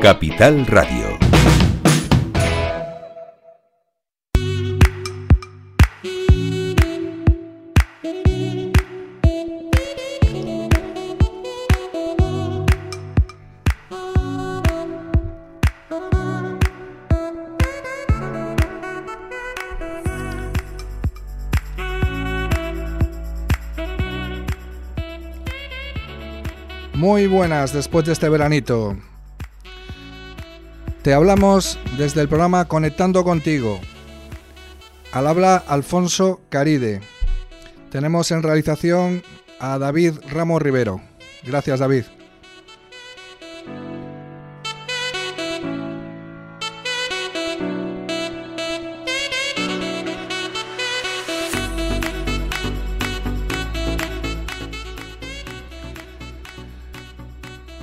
Capital Radio. Muy buenas después de este veranito. Te hablamos desde el programa Conectando contigo. Al habla Alfonso Caride. Tenemos en realización a David Ramos Rivero. Gracias David.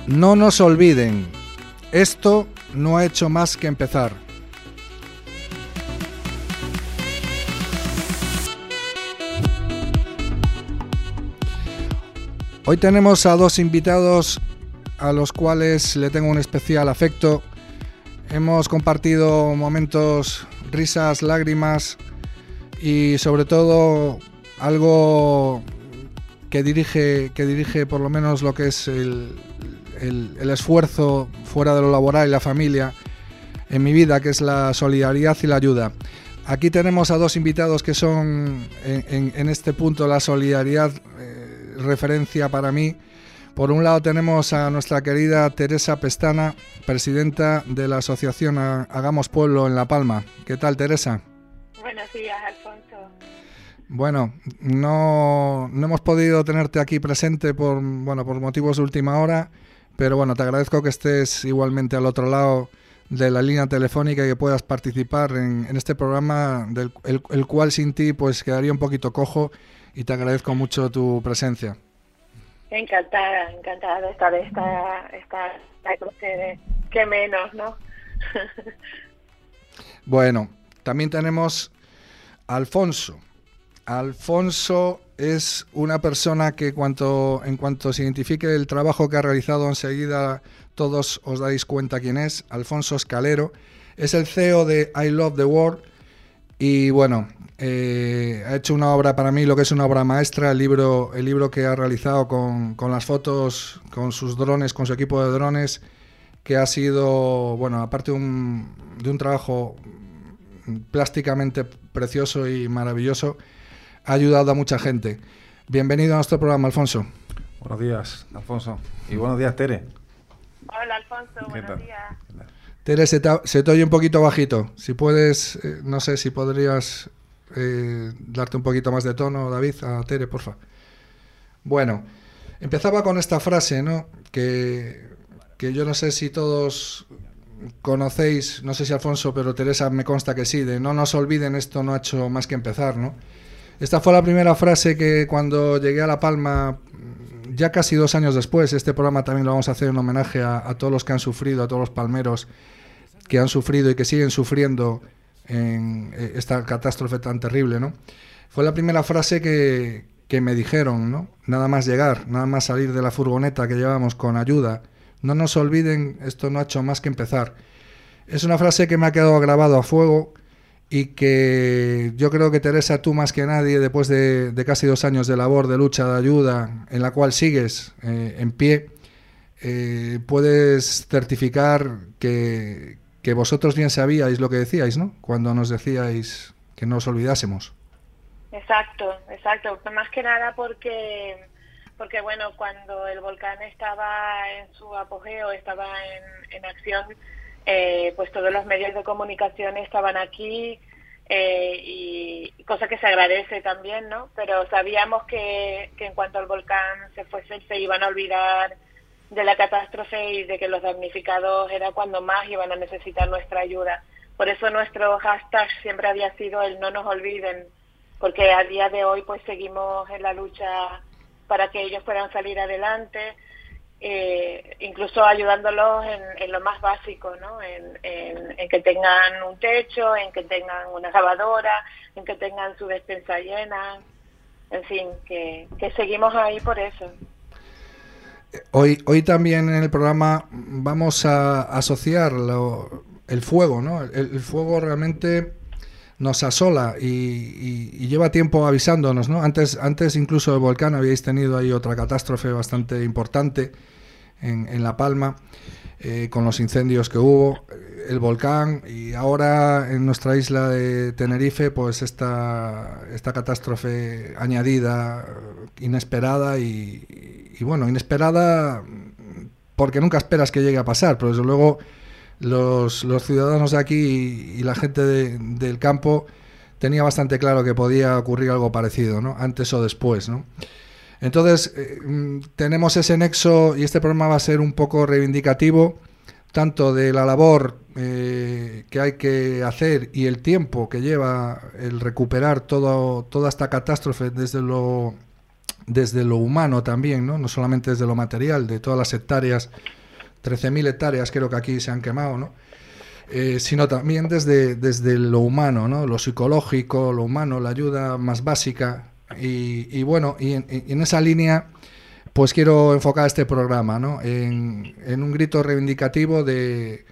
No nos olviden, esto no ha hecho más que empezar. Hoy tenemos a dos invitados a los cuales le tengo un especial afecto. Hemos compartido momentos, risas, lágrimas y sobre todo algo que dirige, que dirige por lo menos lo que es el, el, esfuerzo fuera de lo laboral y la familia en mi vida, que es la solidaridad y la ayuda. Aquí tenemos a dos invitados que son en, este punto la solidaridad eh, referencia para mí. Por un lado tenemos a nuestra querida Teresa Pestana, presidenta de la asociación Hagamos Pueblo en La Palma. ¿Qué tal, Teresa? Buenos días, Alfonso. Bueno, no, no hemos podido tenerte aquí presente por, bueno, por motivos de última hora pero bueno, te agradezco que estés igualmente al otro lado de la línea telefónica y que puedas participar en, este programa, del, el, cual sin ti pues quedaría un poquito cojo y te agradezco mucho tu presencia. Encantada, encantada de estar, esta, esta, con ustedes. Qué menos, ¿no? bueno, también tenemos a Alfonso. Alfonso es una persona que cuanto, en cuanto se identifique el trabajo que ha realizado enseguida todos os dais cuenta quién es, Alfonso Escalero, es el CEO de I Love the World y bueno, eh, ha hecho una obra para mí, lo que es una obra maestra, el libro, el libro que ha realizado con, con las fotos, con sus drones, con su equipo de drones, que ha sido, bueno, aparte un, de un trabajo plásticamente precioso y maravilloso, ha ayudado a mucha gente. Bienvenido a nuestro programa, Alfonso. Buenos días, Alfonso. Y buenos días, Tere. Hola, Alfonso. buenos días. Tere, se te, oye un poquito bajito. Si puedes, eh, no sé si podrías eh, darte un poquito más de tono, David, a Tere, porfa. Bueno, empezaba con esta frase, ¿no? Que, que yo no sé si todos conocéis, no sé si Alfonso, pero Teresa me consta que sí, de no nos olviden, esto no ha hecho más que empezar, ¿no? Esta fue la primera frase que cuando llegué a La Palma, ya casi dos años después, este programa también lo vamos a hacer en homenaje a, todos los que han sufrido, a todos los palmeros que han sufrido y que siguen sufriendo en eh, esta catástrofe tan terrible, ¿no? Fue la primera frase que, que me dijeron, ¿no? Nada más llegar, nada más salir de la furgoneta que llevábamos con ayuda. No nos olviden, esto no ha hecho más que empezar. Es una frase que me ha quedado grabado a fuego y que yo creo que Teresa, tú más que nadie, después de, casi dos años de labor, de lucha, de ayuda, en la cual sigues eh, en pie, eh, puedes certificar que, que, vosotros bien sabíais lo que decíais, ¿no? Cuando nos decíais que no os olvidásemos. Exacto, exacto. Más que nada porque, porque bueno, cuando el volcán estaba en su apogeo, estaba en, en acción, eh, pues todos los medios de comunicación estaban aquí eh, y cosa que se agradece también, ¿no? Pero sabíamos que, que en cuanto al volcán se fuese se iban a olvidar de la catástrofe y de que los damnificados era cuando más iban a necesitar nuestra ayuda. Por eso nuestro hashtag siempre había sido el no nos olviden, porque a día de hoy pues seguimos en la lucha para que ellos puedan salir adelante eh, incluso ayudándolos en, lo más básico, ¿no? En, que tengan un techo, en que tengan una lavadora, en que tengan su despensa llena, en fin, que, seguimos ahí por eso. hoy, hoy también en el programa vamos a asociar el fuego, ¿no? El, fuego realmente nos asola y, lleva tiempo avisándonos, ¿no? Antes, antes incluso del volcán habíais tenido ahí otra catástrofe bastante importante en, La Palma. Eh, con los incendios que hubo, el volcán y ahora en nuestra isla de Tenerife, pues esta, esta catástrofe añadida, inesperada y, bueno, inesperada porque nunca esperas que llegue a pasar, pero desde luego los, los ciudadanos de aquí y, la gente del campo tenía bastante claro que podía ocurrir algo parecido, ¿no? Antes o después, ¿no? Entonces, eh, mm, tenemos ese nexo y este programa va a ser un poco reivindicativo tanto de la labor eh, que hay que hacer y el tiempo que lleva el recuperar todo, toda esta catástrofe desde lo, desde lo humano también, ¿no? no solamente desde lo material, de todas las hectáreas, 13.000 hectáreas creo que aquí se han quemado, ¿no? Eh, sino también desde, desde lo humano, ¿no? lo psicológico, lo humano, la ayuda más básica y, bueno, y en, esa línea, pues quiero enfocar este programa, ¿no? En, un grito reivindicativo de,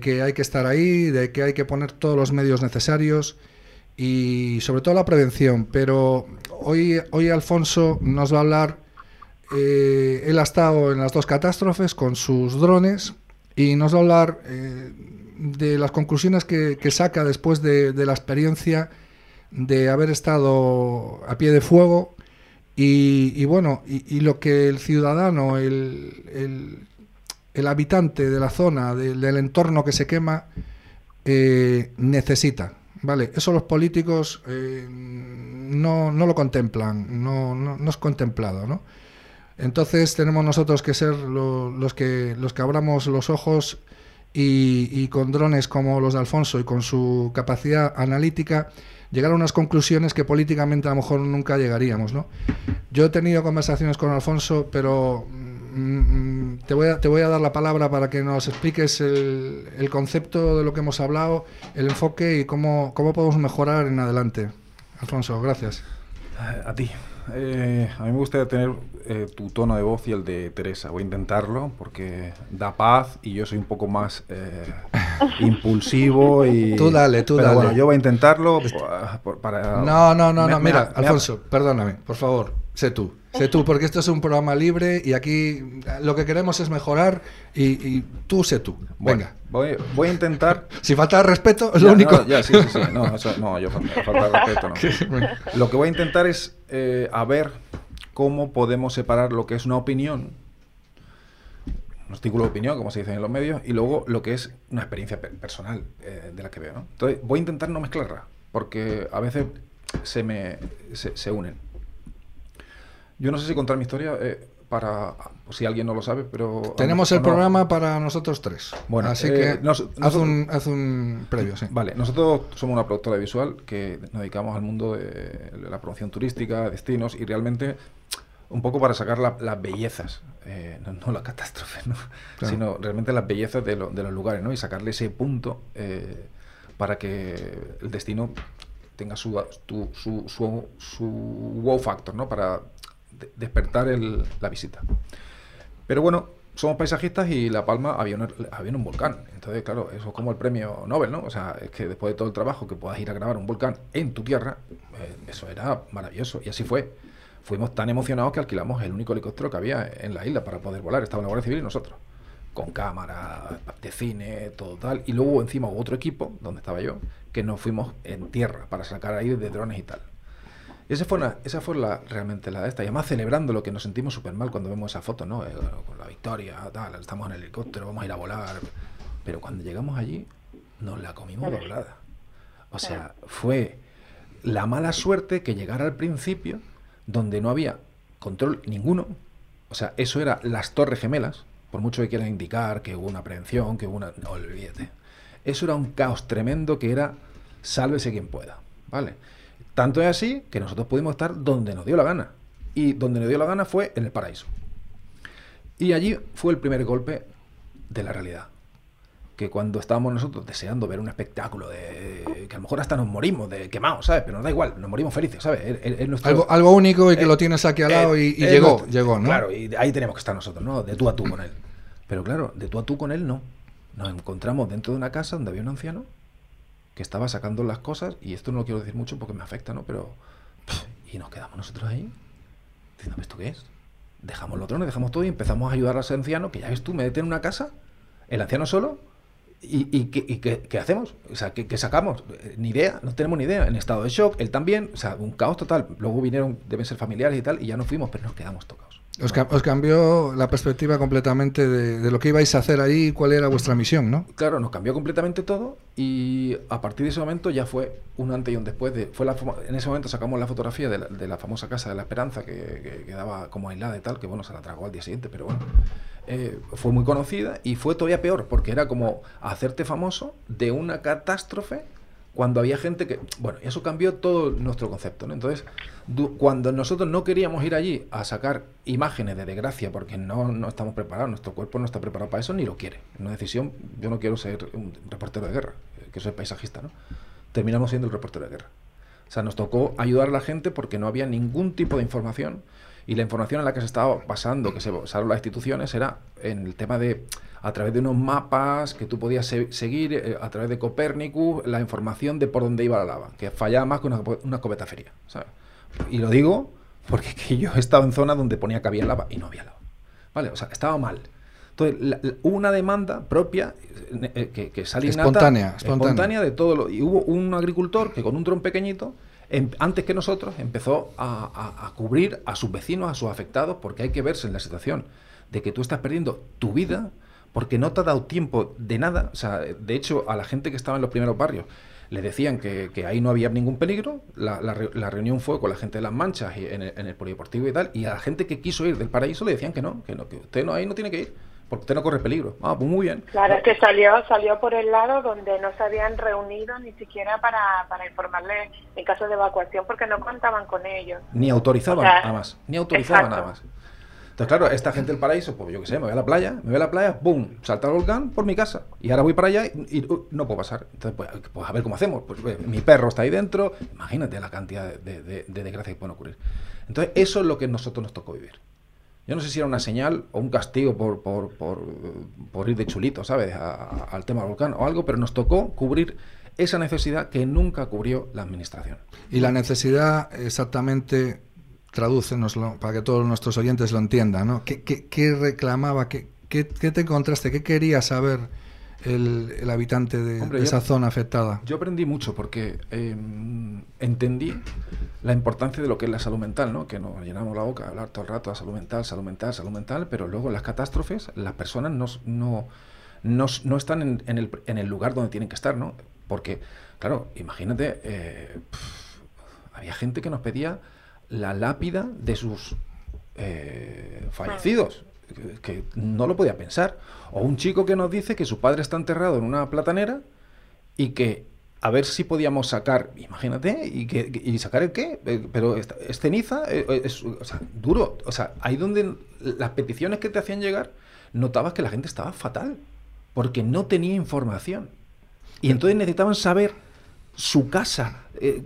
que hay que estar ahí, de que hay que poner todos los medios necesarios y sobre todo la prevención. Pero hoy, hoy Alfonso nos va a hablar, eh, él ha estado en las dos catástrofes con sus drones y nos va a hablar eh, de las conclusiones que, saca después de, de la experiencia de haber estado a pie de fuego y, bueno, y, lo que el ciudadano, el, el, habitante de la zona, del entorno que se quema, eh, necesita. ¿Vale? Eso los políticos eh, no, no, lo contemplan, no, no, es contemplado, ¿no? Entonces tenemos nosotros que ser los, que, los que abramos los ojos y, y, con drones como los de Alfonso y con su capacidad analítica llegar a unas conclusiones que políticamente a lo mejor nunca llegaríamos. ¿no? Yo he tenido conversaciones con Alfonso, pero mm, mm, te, voy a, te voy a dar la palabra para que nos expliques el, el concepto de lo que hemos hablado, el enfoque y cómo, cómo podemos mejorar en adelante. Alfonso, gracias. A ti. Eh, a mí me gustaría tener eh, tu tono de voz y el de Teresa. Voy a intentarlo porque da paz y yo soy un poco más eh, impulsivo y... Tú dale, tú dale. bueno, yo voy a intentarlo para... No, no, no, no. Mira, Alfonso, perdóname, por favor, sé tú. Sé tú, porque esto es un programa libre y aquí lo que queremos es mejorar y, tú sé tú. Venga. voy, voy, a intentar. Si falta respeto, es lo único. ya, sí, sí, sí. No, no yo falta, falta respeto, no. Lo que voy a intentar es eh, a ver cómo podemos separar lo que es una opinión, un artículo de opinión, como se dice en los medios, y luego lo que es una experiencia personal eh, de la que veo. ¿no? Entonces, voy a intentar no mezclarla, porque a veces se me se unen. Yo no sé si contar mi historia eh, para si alguien no lo sabe, pero tenemos el programa para nosotros tres. Bueno, así que eh, haz, un, haz, un, previo. Sí. Vale, nosotros somos una productora visual que nos dedicamos al mundo de la promoción turística, destinos y realmente un poco para sacar las bellezas, eh, no, la catástrofe, ¿no? sino realmente las bellezas de, de, los lugares, ¿no? Y sacarle ese punto para que el destino tenga su, su, su, su, wow factor, ¿no? Para despertar la visita. Pero bueno, somos paisajistas y La Palma había un, volcán. Entonces, claro, eso es como el premio Nobel, ¿no? O sea, es que después de todo el trabajo que puedas ir a grabar un volcán en tu tierra, eh, eso era maravilloso. Y así fue. Fuimos tan emocionados que alquilamos el único helicóptero que había en la isla para poder volar. Estaba la Guardia Civil y nosotros. Con cámara, de cine, todo tal. Y luego encima otro equipo, donde estaba yo, que nos fuimos en tierra para sacar ahí de drones y tal. Y esa fue, esa fue la, realmente la de esta. Y además celebrando lo que nos sentimos súper mal cuando vemos esa foto, ¿no? Eh, con la victoria, tal, estamos en el helicóptero, vamos a ir a volar. Pero cuando llegamos allí, nos la comimos doblada. O sea, fue la mala suerte que llegara al principio, donde no había control ninguno. O sea, eso era las torres gemelas, por mucho que quieran indicar que hubo una prevención, que hubo una... No, olvídate. Eso era un caos tremendo que era sálvese quien pueda, ¿vale? Tanto es así que nosotros pudimos estar donde nos dio la gana. Y donde nos dio la gana fue en el paraíso. Y allí fue el primer golpe de la realidad. que cuando estábamos nosotros deseando ver un espectáculo de que a lo mejor hasta nos morimos de quemados, ¿sabes? Pero nos da igual, nos morimos felices, ¿sabes? algo, algo, único y que lo tienes aquí al lado y, llegó, llegó, ¿no? Claro, y ahí tenemos que estar nosotros, ¿no? De tú a tú con él. Pero claro, de tú a tú con él no. Nos encontramos dentro de una casa donde había un anciano que estaba sacando las cosas, y esto no lo quiero decir mucho porque me afecta, ¿no? Pero... Y nos quedamos nosotros ahí, diciendo, ¿esto qué es? Dejamos los drones, dejamos todo y empezamos a ayudar a ese anciano, que ya ves tú, me en una casa, el anciano solo, ¿Y, y, qué, hacemos? O sea, ¿qué, sacamos? Ni idea, no tenemos ni idea. En estado de shock, él también, o sea, un caos total. Luego vinieron, deben ser familiares y tal, y ya no fuimos, pero nos quedamos tocados. Os, cambió la perspectiva completamente de, lo que ibais a hacer ahí, cuál era vuestra misión, ¿no? Claro, nos cambió completamente todo y a partir de ese momento ya fue un antes y un después. De, fue la, en ese momento sacamos la fotografía de la, famosa Casa de la Esperanza que, quedaba como aislada y tal, que bueno, se la tragó al día siguiente, pero bueno, eh, fue muy conocida y fue todavía peor porque era como hacerte famoso de una catástrofe cuando había gente que... Bueno, eso cambió todo nuestro concepto, ¿no? Entonces, cuando nosotros no queríamos ir allí a sacar imágenes de desgracia porque no, no estamos preparados, nuestro cuerpo no está preparado para eso ni lo quiere. Una decisión, yo no quiero ser un reportero de guerra, eh, que soy paisajista, ¿no? Terminamos siendo el reportero de guerra. O sea, nos tocó ayudar a la gente porque no había ningún tipo de información y la información en la que se estaba basando, que se basaron las instituciones, era en el tema de a través de unos mapas que tú podías seguir, eh, a través de Copérnicus, la información de por dónde iba la lava, que fallaba más que una, una copeta feria. Y lo digo porque que yo he estado en zonas donde ponía que había lava y no había lava. ¿Vale? O sea, estaba mal. Entonces, hubo una demanda propia eh, eh, que, que salió espontánea, espontánea, de todo lo. Y hubo un agricultor que con un dron pequeñito, em, antes que nosotros, empezó a, cubrir a sus vecinos, a sus afectados, porque hay que verse en la situación de que tú estás perdiendo tu vida porque no te ha dado tiempo de nada. O sea, de hecho, a la gente que estaba en los primeros barrios le decían que, ahí no había ningún peligro. La, reunión fue con la gente de las manchas y en, el, polideportivo y tal. Y a la gente que quiso ir del paraíso le decían que no, que no, que usted no ahí no tiene que ir. Porque usted no corre peligro. Ah, pues muy bien. Claro, es que salió, salió por el lado donde no se habían reunido ni siquiera para, para informarle en caso de evacuación porque no contaban con ellos. Ni autorizaban nada más. Ni autorizaban nada más. Entonces, claro, esta gente del paraíso, pues yo qué sé, me voy a la playa, me voy a la playa, ¡boom! Salta el volcán por mi casa. Y ahora voy para allá y, uh, no puedo pasar. Entonces, pues, pues, a ver cómo hacemos. Pues, pues, mi perro está ahí dentro. Imagínate la cantidad de, de, desgracias que pueden ocurrir. Entonces, eso es lo que a nosotros nos tocó vivir. Yo no sé si era una señal o un castigo por, por, por, por ir de chulito, ¿sabes? al tema volcán o algo, pero nos tocó cubrir esa necesidad que nunca cubrió la administración. Y la necesidad exactamente tradúcenoslo para que todos nuestros oyentes lo entiendan, ¿no? ¿Qué, qué, reclamaba? Qué, qué, te encontraste? ¿Qué quería saber el, el habitante de, esa zona afectada? Yo aprendí mucho porque em, entendí la importancia de lo que es la salud mental, ¿no? Que nos llenamos la boca de hablar todo el rato de salud mental, salud mental, salud mental, pero luego en las catástrofes las personas no, no, no, no están en, en, el, en, el, lugar donde tienen que estar, ¿no? Porque, claro, imagínate, eh, había gente que nos pedía la lápida de sus eh, fallecidos, que, no lo podía pensar. O un chico que nos dice que su padre está enterrado en una platanera y que a ver si podíamos sacar, imagínate, y, que, y sacar el qué, eh, pero es, ceniza, eh, es, o sea, duro. O sea, ahí donde las peticiones que te hacían llegar, notabas que la gente estaba fatal, porque no tenía información. Y entonces necesitaban saber su casa. Eh,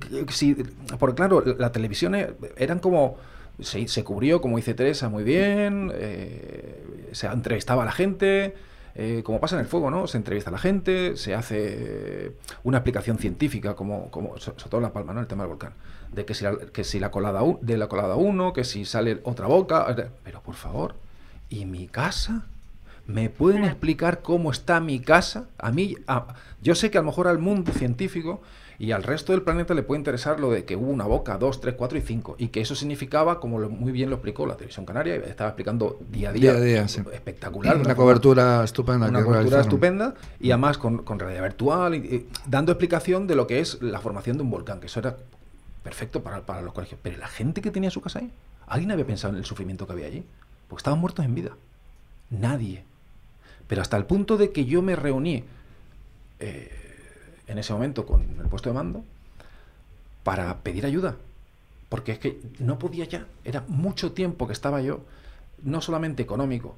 porque claro, las televisiones eran como... Se, se, cubrió, como dice Teresa, muy bien, eh, se entrevistaba a la gente, eh, como pasa en el fuego, ¿no? Se entrevista a la gente, se hace una explicación científica, como, como sobre todo la palma, ¿no? El tema del volcán. De que si la, que si la colada de la colada 1, que si sale otra boca. Pero por favor, ¿y mi casa? ¿Me pueden explicar cómo está mi casa? A mí, yo sé que a lo mejor al mundo científico y al resto del planeta le puede interesar lo de que hubo una boca, dos, tres, cuatro y cinco, y que eso significaba, como muy bien lo explicó la televisión canaria, estaba explicando día a día, día, espectacular. Una, cobertura estupenda. Una cobertura estupenda, y además con, con realidad virtual, y, dando explicación de lo que es la formación de un volcán, que eso era perfecto para, para los colegios. Pero la gente que tenía su casa ahí, ¿alguien había pensado en el sufrimiento que había allí? Porque estaban muertos en vida. Nadie. Pero hasta el punto de que yo me reuní eh, en ese momento con el puesto de mando para pedir ayuda. Porque es que no podía ya. Era mucho tiempo que estaba yo, no solamente económico,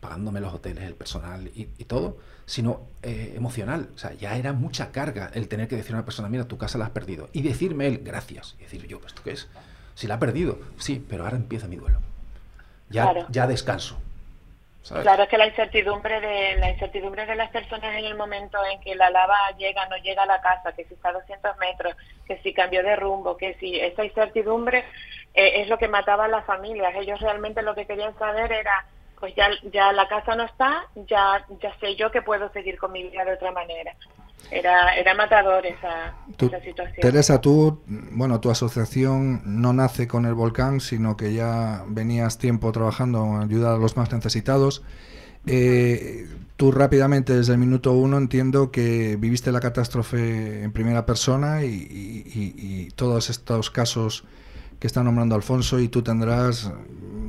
pagándome los hoteles, el personal y, todo, sino eh, emocional. O sea, ya era mucha carga el tener que decir a una persona, mira, tu casa la has perdido. Y decirme él, gracias. Y decir yo, ¿esto qué es? Si la ha perdido, sí, pero ahora empieza mi duelo. Ya, ya descanso. Claro, es que la incertidumbre de la incertidumbre de las personas en el momento en que la lava llega, no llega a la casa, que si está a 200 metros, que si cambió de rumbo, que si esa incertidumbre eh, es lo que mataba a las familias. Ellos realmente lo que querían saber era pues ya, ya la casa no está, ya, ya sé yo que puedo seguir con mi vida de otra manera. Era, era matador esa, situación. Teresa, tú, bueno, tu asociación no nace con el volcán, sino que ya venías tiempo trabajando en ayudar a los más necesitados. Eh, tú rápidamente, desde el minuto uno, entiendo que viviste la catástrofe en primera persona y todos estos casos que está nombrando Alfonso y tú tendrás,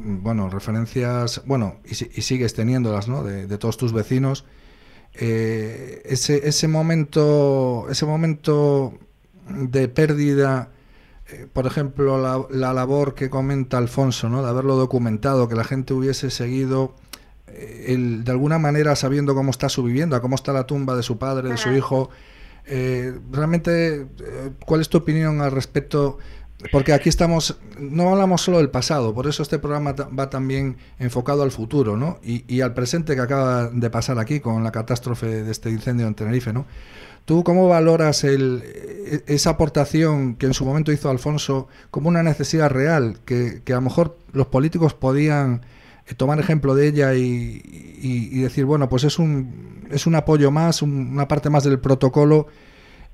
bueno, referencias, bueno, y, sigues teniéndolas, ¿no? De, todos tus vecinos. Eh, ese, ese momento, ese momento de pérdida, eh, por ejemplo, la, labor que comenta Alfonso, ¿no? De haberlo documentado, que la gente hubiese seguido eh, el, de alguna manera sabiendo cómo está su vivienda, cómo está la tumba de su padre, de su hijo. realmente, ¿cuál es tu opinión al respecto? Porque aquí estamos, no hablamos solo del pasado, por eso este programa va también enfocado al futuro, ¿no? Y, al presente que acaba de pasar aquí con la catástrofe de este incendio en Tenerife, ¿no? ¿Tú cómo valoras el, e, esa aportación que en su momento hizo Alfonso como una necesidad real, que, a lo mejor los políticos podían eh, tomar ejemplo de ella y, decir, bueno, pues es un, es un apoyo más, una parte más del protocolo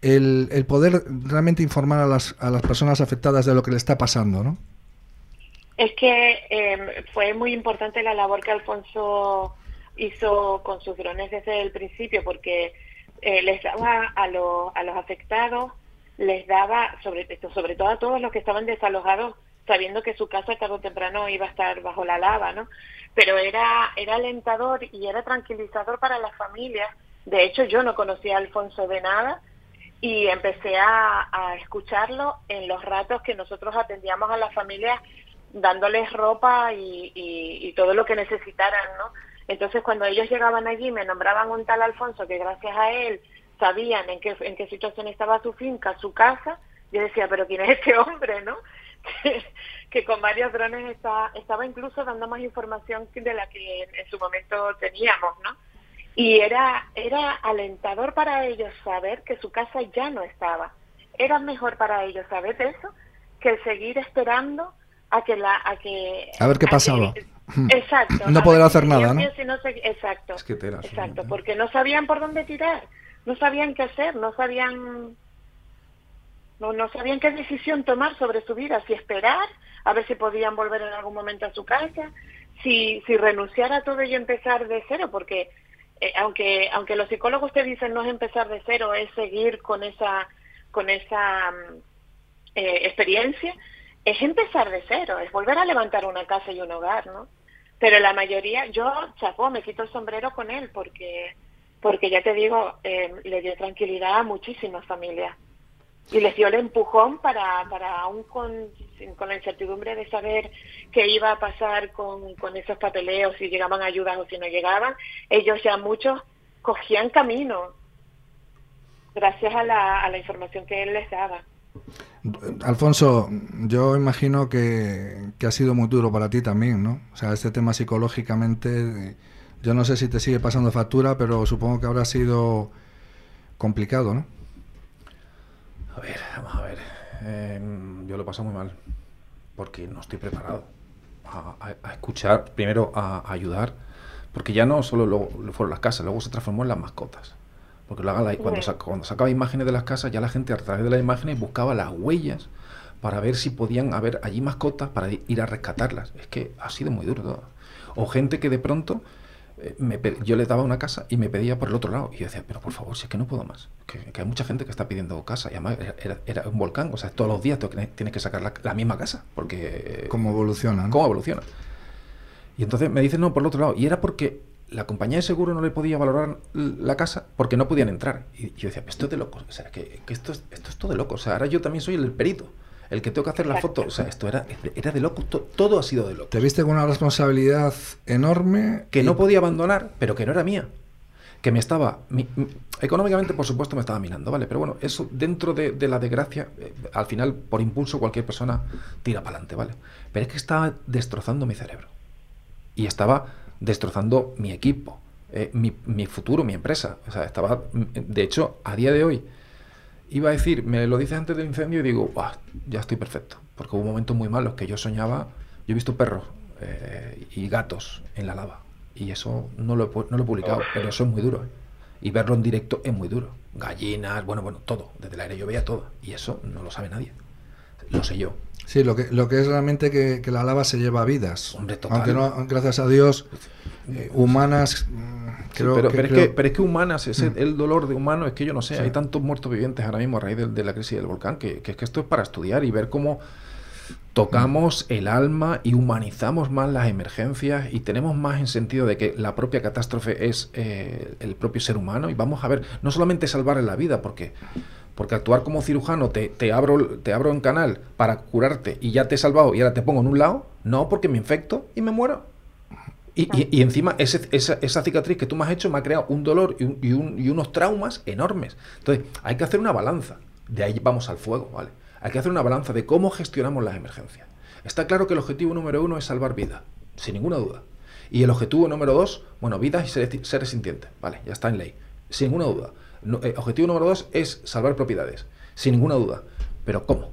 el, poder realmente informar a las, a las personas afectadas de lo que le está pasando, ¿no? Es que em, fue muy importante la labor que Alfonso hizo con sus drones desde el principio, porque eh, les daba a, a los afectados, les daba, sobre, sobre todo a todos los que estaban desalojados, sabiendo que su casa tarde o temprano iba a estar bajo la lava, ¿no? Pero era, era alentador y era tranquilizador para las familias. De hecho, yo no conocía a Alfonso de nada, y empecé a, escucharlo en los ratos que nosotros atendíamos a las familias dándoles ropa y, todo lo que necesitaran, ¿no? Entonces cuando ellos llegaban allí me nombraban un tal Alfonso que gracias a él sabían en qué, en qué situación estaba su finca, su casa, yo decía, pero ¿quién es este hombre, no? que, con varios drones está, estaba incluso dando más información de la que en su momento teníamos, ¿no? Y era, era alentador para ellos saber que su casa ya no estaba. Era mejor para ellos saber eso que seguir esperando a que la a que a ver qué pasaba. exacto. No poder hacer nada, ¿no? exacto. exacto, porque no sabían por dónde tirar, no sabían qué hacer, no sabían no, no sabían qué decisión tomar sobre su vida, si esperar, a ver si podían volver en algún momento a su casa, si, si renunciar a todo y empezar de cero, porque eh, aunque aunque los psicólogos te dicen no es empezar de cero, es seguir con esa con esa mm, eh, experiencia, es empezar de cero, es volver a levantar una casa y un hogar, ¿no? Pero la mayoría, yo, chapó, me quito el sombrero con él porque porque ya te digo, eh, le dio tranquilidad a muchísimas familias y les dio el empujón para, para aún con, con la incertidumbre de saber qué iba a pasar con, con esos papeleos, si llegaban ayudas o si no llegaban, ellos ya muchos cogían camino gracias a la, a la información que él les daba. Alfonso, yo imagino que, que, ha sido muy duro para ti también, ¿no? O sea, este tema psicológicamente, yo no sé si te sigue pasando factura, pero supongo que habrá sido complicado, ¿no? A ver, vamos a ver. Em, yo lo paso muy mal porque no estoy preparado a, escuchar, primero a, ayudar, porque ya no solo lo, fueron las casas, luego se transformó en las mascotas. Porque lo haga cuando, cuando sacaba imágenes de las casas, ya la gente a través de las imágenes buscaba las huellas para ver si podían haber allí mascotas para ir a rescatarlas. Es que ha sido muy duro todo. O gente que de pronto yo le daba una casa y me pedía por el otro lado. Y yo decía, pero por favor, si es que no puedo más. Que, hay mucha gente que está pidiendo casa. Y además era, un volcán. O sea, todos los días tienes que sacar la, misma casa. Porque... ¿Cómo evoluciona? ¿Cómo evoluciona? Y entonces me dicen, no, por el otro lado. Y era porque la compañía de seguro no le podía valorar la casa porque no podían entrar. Y yo decía, esto es de locos. O sea, que, esto, es, esto es todo de locos. O sea, ahora yo también soy el perito. El que tengo que hacer la foto. O sea, esto era, era de loco, todo ha sido de loco. Te viste con una responsabilidad enorme. Que no podía abandonar, pero que no era mía. Que me estaba. económicamente, por supuesto, me estaba minando, ¿vale? Pero bueno, eso dentro de, la desgracia, eh, al final, por impulso, cualquier persona tira para adelante, ¿vale? Pero es que estaba destrozando mi cerebro. Y estaba destrozando mi equipo, eh, mi, mi futuro, mi empresa. O sea, estaba. De hecho, a día de hoy iba a decir, me lo dices antes del incendio y digo, ya estoy perfecto. Porque hubo momentos muy malos que yo soñaba, yo he visto perros eh, y gatos en la lava. Y eso no lo, he, no lo he publicado, pero eso es muy duro. ¿eh? Y verlo en directo es muy duro. Gallinas, bueno, bueno, todo. Desde el aire yo veía todo. Y eso no lo sabe nadie. Lo sé yo. Sí, lo que, lo que es realmente que, la lava se lleva vidas. Hombre, total. Aunque no, gracias a Dios, eh, humanas pero, pero, es que, pero, es que, humanas, ese, mm. el dolor de humano es que yo no sé, hay tantos muertos vivientes ahora mismo a raíz de, la crisis del volcán que, que, es que esto es para estudiar y ver cómo tocamos mm. el alma y humanizamos más las emergencias y tenemos más en sentido de que la propia catástrofe es eh, el propio ser humano y vamos a ver, no solamente salvar la vida, porque porque actuar como cirujano te, te, abro, te abro en canal para curarte y ya te he salvado y ahora te pongo en un lado, no, porque me infecto y me muero. Y, encima esa, cicatriz que tú me has hecho me ha creado un dolor y, unos traumas enormes. Entonces, hay que hacer una balanza. De ahí vamos al fuego, ¿vale? Hay que hacer una balanza de cómo gestionamos las emergencias. Está claro que el objetivo número uno es salvar vidas, sin ninguna duda. Y el objetivo número dos, bueno, vidas y seres, sintientes, ¿vale? Ya está en ley, sin ninguna duda. Eh, objetivo número dos es salvar propiedades, sin ninguna duda. Pero ¿cómo?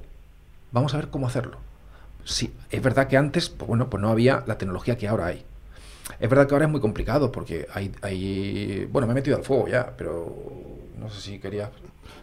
Vamos a ver cómo hacerlo. Sí, es verdad que antes, pues bueno, pues no había la tecnología que ahora hay. Es verdad que ahora es muy complicado porque hay, hay... Bueno, me he metido al fuego ya, pero no sé si quería...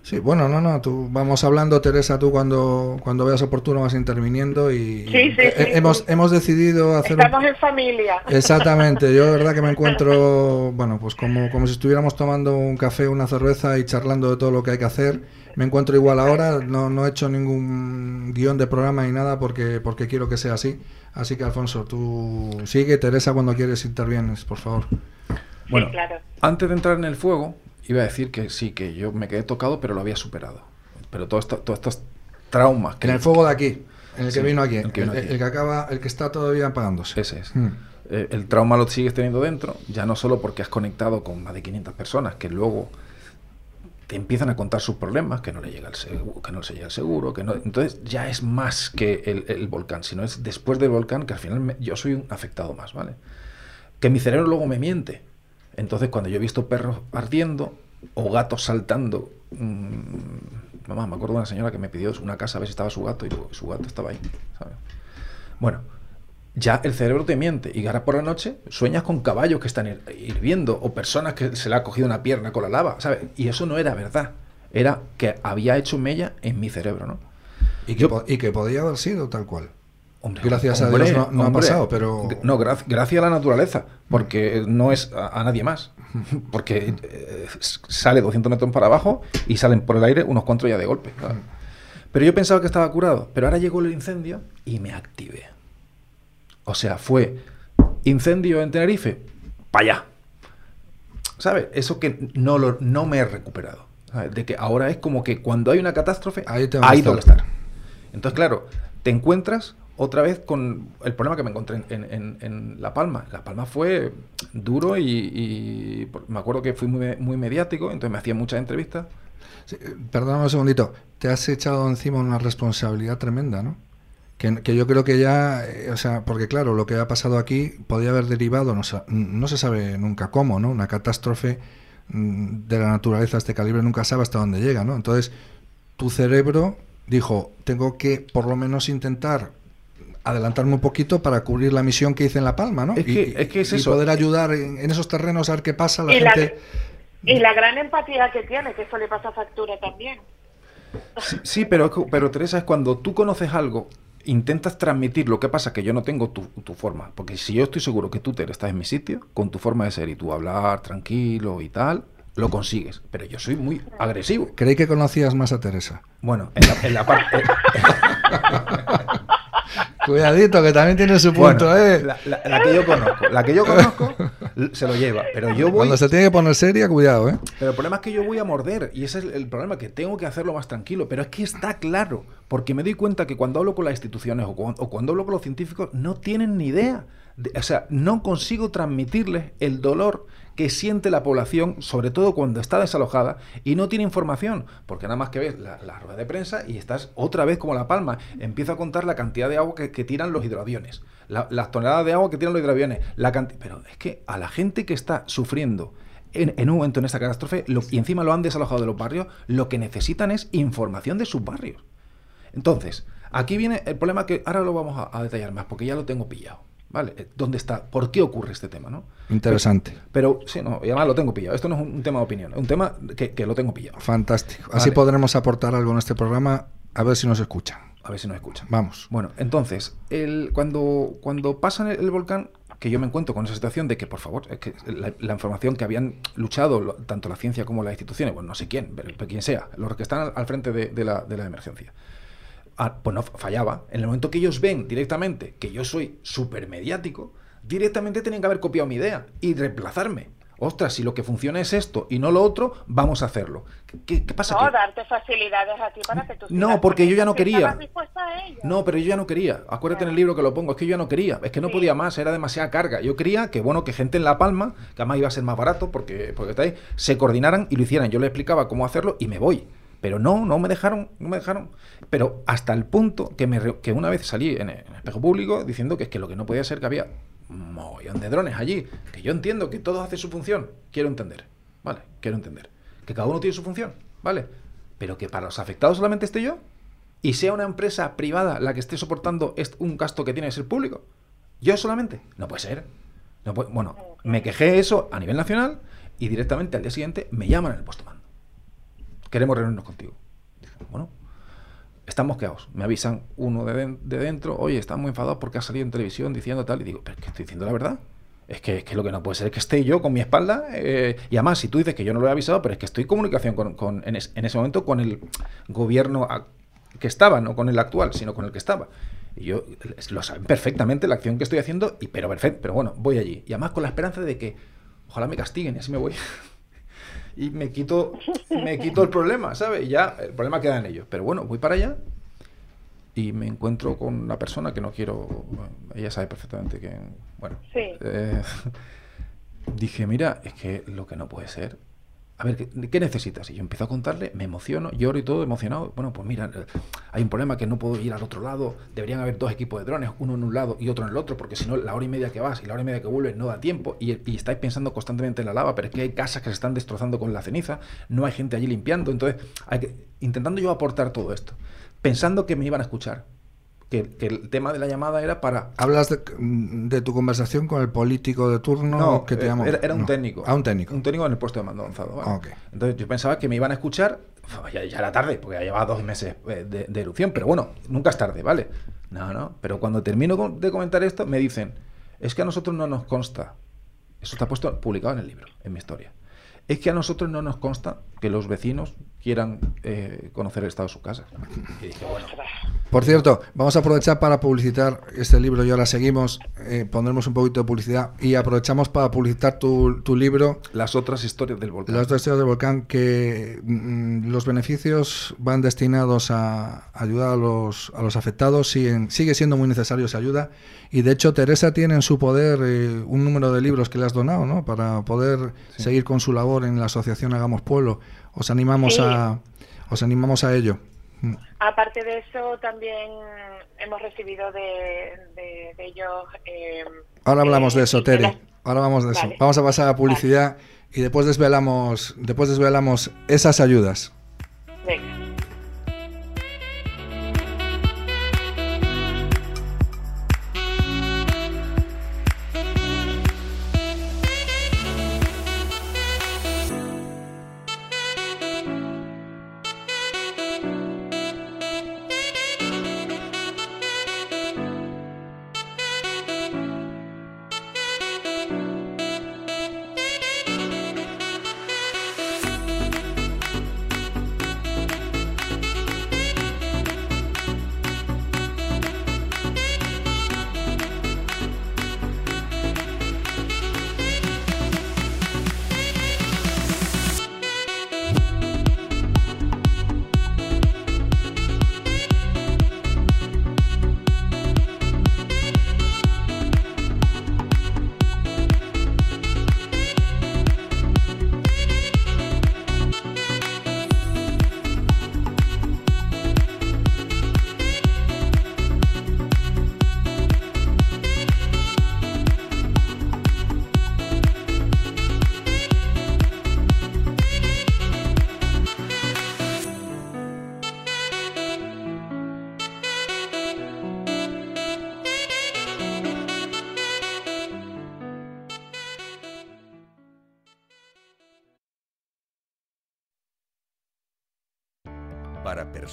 Sí, bueno, no, no, tú vamos hablando, Teresa, tú cuando, cuando veas oportuno vas interviniendo y, sí, sí, sí, hemos, hemos decidido hacer... Estamos en familia. Exactamente, yo de verdad que me encuentro, bueno, pues como, como si estuviéramos tomando un café, una cerveza y charlando de todo lo que hay que hacer. Me encuentro igual ahora, no, no he hecho ningún guion de programa ni nada porque, porque quiero que sea así. Así que, Alfonso, tú sigue. Teresa, cuando quieres intervienes, por favor. Bueno, antes de entrar en el fuego, iba a decir que sí, que yo me quedé tocado, pero lo había superado. Pero todo esto, todos estos traumas. Que... En el fuego de aquí, en el que vino aquí, el que, acaba, el que está todavía apagándose. Ese es. Hmm. Eh, el trauma lo sigues teniendo dentro, ya no solo porque has conectado con más de 500 personas, que luego te empiezan a contar sus problemas, que no le llega el seguro, que no se llega el seguro, que no, entonces ya es más que el, volcán, sino es después del volcán que al final yo soy un afectado más, ¿vale? Que mi cerebro luego me miente. Entonces cuando yo he visto perros ardiendo o gatos saltando, mmm, mamá, me acuerdo de una señora que me pidió una casa a ver si estaba su gato y su gato estaba ahí, ¿sabes? Bueno, ya el cerebro te miente y ahora por la noche sueñas con caballos que están hirviendo o personas que se le ha cogido una pierna con la lava, ¿sabes? Y eso no era verdad, era que había hecho mella en mi cerebro, ¿no? Y que, y que podía haber sido tal cual. Gracias a Dios no, ha pasado, pero... No, gracias a la naturaleza, porque no es a, nadie más. Porque eh, sale 200 metros para abajo y salen por el aire unos cuantos ya de golpe. Pero yo pensaba que estaba curado, pero ahora llegó el incendio y me activé. O sea, fue incendio en Tenerife, para allá. ¿Sabes? Eso que no, lo, no me he recuperado. De que ahora es como que cuando hay una catástrofe, ahí, te ahí tengo que estar. Entonces, claro, te encuentras otra vez con el problema que me encontré en, La Palma. La Palma fue duro y, me acuerdo que fui muy, mediático, entonces me hacía muchas entrevistas. perdóname un segundito, te has echado encima una responsabilidad tremenda, ¿no? Que, yo creo que ya, eh, o sea, porque claro, lo que ha pasado aquí podría haber derivado, no, no se sabe nunca cómo, ¿no? Una catástrofe mm, de la naturaleza de este calibre nunca sabe hasta dónde llega, ¿no? Entonces, tu cerebro dijo, tengo que por lo menos intentar adelantarme un poquito para cubrir la misión que hice en La Palma, ¿no? Es que, es, que es y poder ayudar en, esos terrenos a ver qué pasa. La gente... y la gran empatía que tiene, que eso le pasa factura también. Sí, sí, pero, pero Teresa, es cuando tú conoces algo intentas transmitir lo que pasa que yo no tengo tu, forma. Porque si yo estoy seguro que tú te estás en mi sitio, con tu forma de ser y tú hablar tranquilo y tal, lo consigues. Pero yo soy muy agresivo. Creí que conocías más a Teresa. Bueno, en la, parte... Cuidadito, que también tiene su punto, ¿eh? La, que yo conozco. La que yo conozco se lo lleva. Pero yo voy... Cuando se tiene que poner seria, cuidado, ¿eh? Pero el problema es que yo voy a morder y ese es el problema, que tengo que hacerlo más tranquilo. Pero es que está claro, porque me doy cuenta que cuando hablo con las instituciones o cuando, o cuando hablo con los científicos no tienen ni idea. o sea, no consigo transmitirles el dolor que siente la población, sobre todo cuando está desalojada y no tiene información, porque nada más que ves la, rueda de prensa y estás otra vez como la palma. Empiezo a contar la cantidad de agua que, tiran los hidroaviones, las toneladas de agua que tiran los hidroaviones, la pero es que a la gente que está sufriendo en, un momento en esta catástrofe y encima lo han desalojado de los barrios, lo que necesitan es información de sus barrios. Entonces, aquí viene el problema que ahora lo vamos a detallar más, porque ya lo tengo pillado. ¿Vale? Eh, ¿Dónde está? ¿Por qué ocurre este tema? ¿no? Interesante. Pero, sí, no, y además lo tengo pillado. Esto no es un, tema de opinión, es un tema que, lo tengo pillado. Fantástico. Así podremos aportar algo en este programa, a ver si nos escuchan. A ver si nos escuchan. Vamos. Bueno, entonces, el, cuando, cuando pasa el, volcán, que yo me encuentro con esa situación de que, por favor, es que la, información que habían luchado tanto la ciencia como las instituciones, bueno, no sé quién, pero, quien sea, los que están al, frente de, la, de la emergencia, Ah, pues no fallaba. En el momento que ellos ven directamente que yo soy súper mediático, directamente tienen que haber copiado mi idea y reemplazarme. Ostras, si lo que funciona es esto y no lo otro, vamos a hacerlo. ¿Qué, pasa? No, darte facilidades a ti para que tú No, porque yo ya no quería. No, pero yo ya no quería. Acuérdate en el libro que lo pongo, es que yo ya no quería. Es que no podía más, era demasiada carga. Yo quería que, bueno, que gente en La Palma, que además iba a ser más barato porque, porque está ahí, se coordinaran y lo hicieran. Yo le explicaba cómo hacerlo y me voy. Pero no, no me dejaron, no me dejaron. Pero hasta el punto que, me, que una vez salí en el, espejo público diciendo que es que lo que no podía ser que había un montón de drones allí, que yo entiendo que todos hacen su función, quiero entender, ¿vale? Quiero entender. Que cada uno tiene su función, ¿vale? Pero que para los afectados solamente esté yo y sea una empresa privada la que esté soportando un gasto que tiene que ser público. Yo solamente. No puede ser. No bueno, me quejé eso a nivel nacional y directamente al día siguiente me llaman el puesto queremos reunirnos contigo. bueno, están mosqueados. Me avisan uno de, dentro, oye, están muy enfadados porque ha salido en televisión diciendo tal. Y digo, pero es que estoy diciendo la verdad. Es que, es lo que no puede ser es que esté yo con mi espalda. Eh, y además, si tú dices que yo no lo he avisado, pero es que estoy en comunicación con, en, ese momento con el gobierno que estaba, no con el actual, sino con el que estaba. Y yo lo saben perfectamente la acción que estoy haciendo, y pero perfecto, pero bueno, voy allí. Y además con la esperanza de que ojalá me castiguen y así me voy. y me quito, me quito el problema, ¿sabes? Y ya el problema queda en ellos. Pero bueno, voy para allá y me encuentro con una persona que no quiero, ella sabe perfectamente que, bueno, eh, dije, mira, es que lo que no puede ser a ver, ¿qué, necesitas? Y yo empiezo a contarle, me emociono, lloro y todo emocionado. Bueno, pues mira, eh, hay un problema que no puedo ir al otro lado, deberían haber dos equipos de drones, uno en un lado y otro en el otro, porque si no, la hora y media que vas y la hora y media que vuelves no da tiempo y, estáis pensando constantemente en la lava, pero es que hay casas que se están destrozando con la ceniza, no hay gente allí limpiando, entonces, intentando yo aportar todo esto, pensando que me iban a escuchar, que, el tema de la llamada era para... ¿Hablas de, tu conversación con el político de turno? No, que te eh, era, un técnico. Ah, un técnico. Un técnico en el puesto de mando avanzado. Entonces yo pensaba que me iban a escuchar, ya, era tarde, porque ya llevaba dos meses eh, de, erupción, pero bueno, nunca es tarde, ¿vale? No, no, pero cuando termino de comentar esto, me dicen, es que a nosotros no nos consta, eso está puesto publicado en el libro, en mi historia, es que a nosotros no nos consta que los vecinos quieran eh, conocer el estado de su casa. Por cierto, vamos a aprovechar para publicitar este libro y ahora seguimos, eh, pondremos un poquito de publicidad y aprovechamos para publicitar tu, tu, libro. Las otras historias del volcán. Las otras historias del volcán, que mm, los beneficios van destinados a ayudar a los, a los afectados, siguen, sigue siendo muy necesario esa ayuda y de hecho Teresa tiene en su poder eh, un número de libros que le has donado ¿no? para poder seguir con su labor en la asociación Hagamos Pueblo os animamos a os animamos a ello. Mm. Aparte de eso, también hemos recibido de, ellos. Eh, Ahora hablamos de eso, eh, Tere. Ahora vamos de eso. Vamos a pasar a publicidad y después desvelamos, después desvelamos esas ayudas. Venga.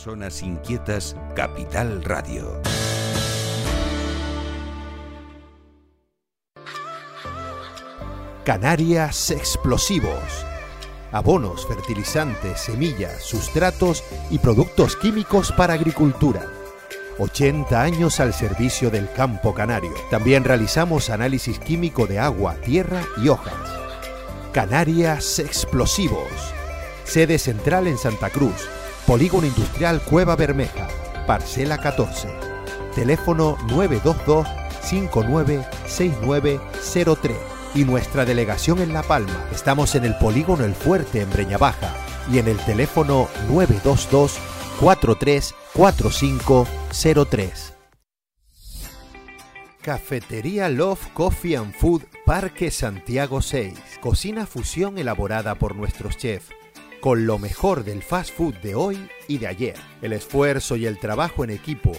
Personas inquietas, Capital Radio. Canarias Explosivos. Abonos, fertilizantes, semillas, sustratos y productos químicos para agricultura. 80 años al servicio del campo canario. También realizamos análisis químico de agua, tierra y hojas. Canarias Explosivos. Sede central en Santa Cruz. Polígono Industrial Cueva Bermeja. Parcela 14. Teléfono 922 596903 y nuestra delegación en La Palma. Estamos en el Polígono El Fuerte en Breña Baja y en el teléfono 922 434503. Cafetería Love Coffee and Food Parque Santiago 6. Cocina fusión elaborada por nuestros chefs con lo mejor del fast food de hoy y de ayer. El esfuerzo y el trabajo en equipo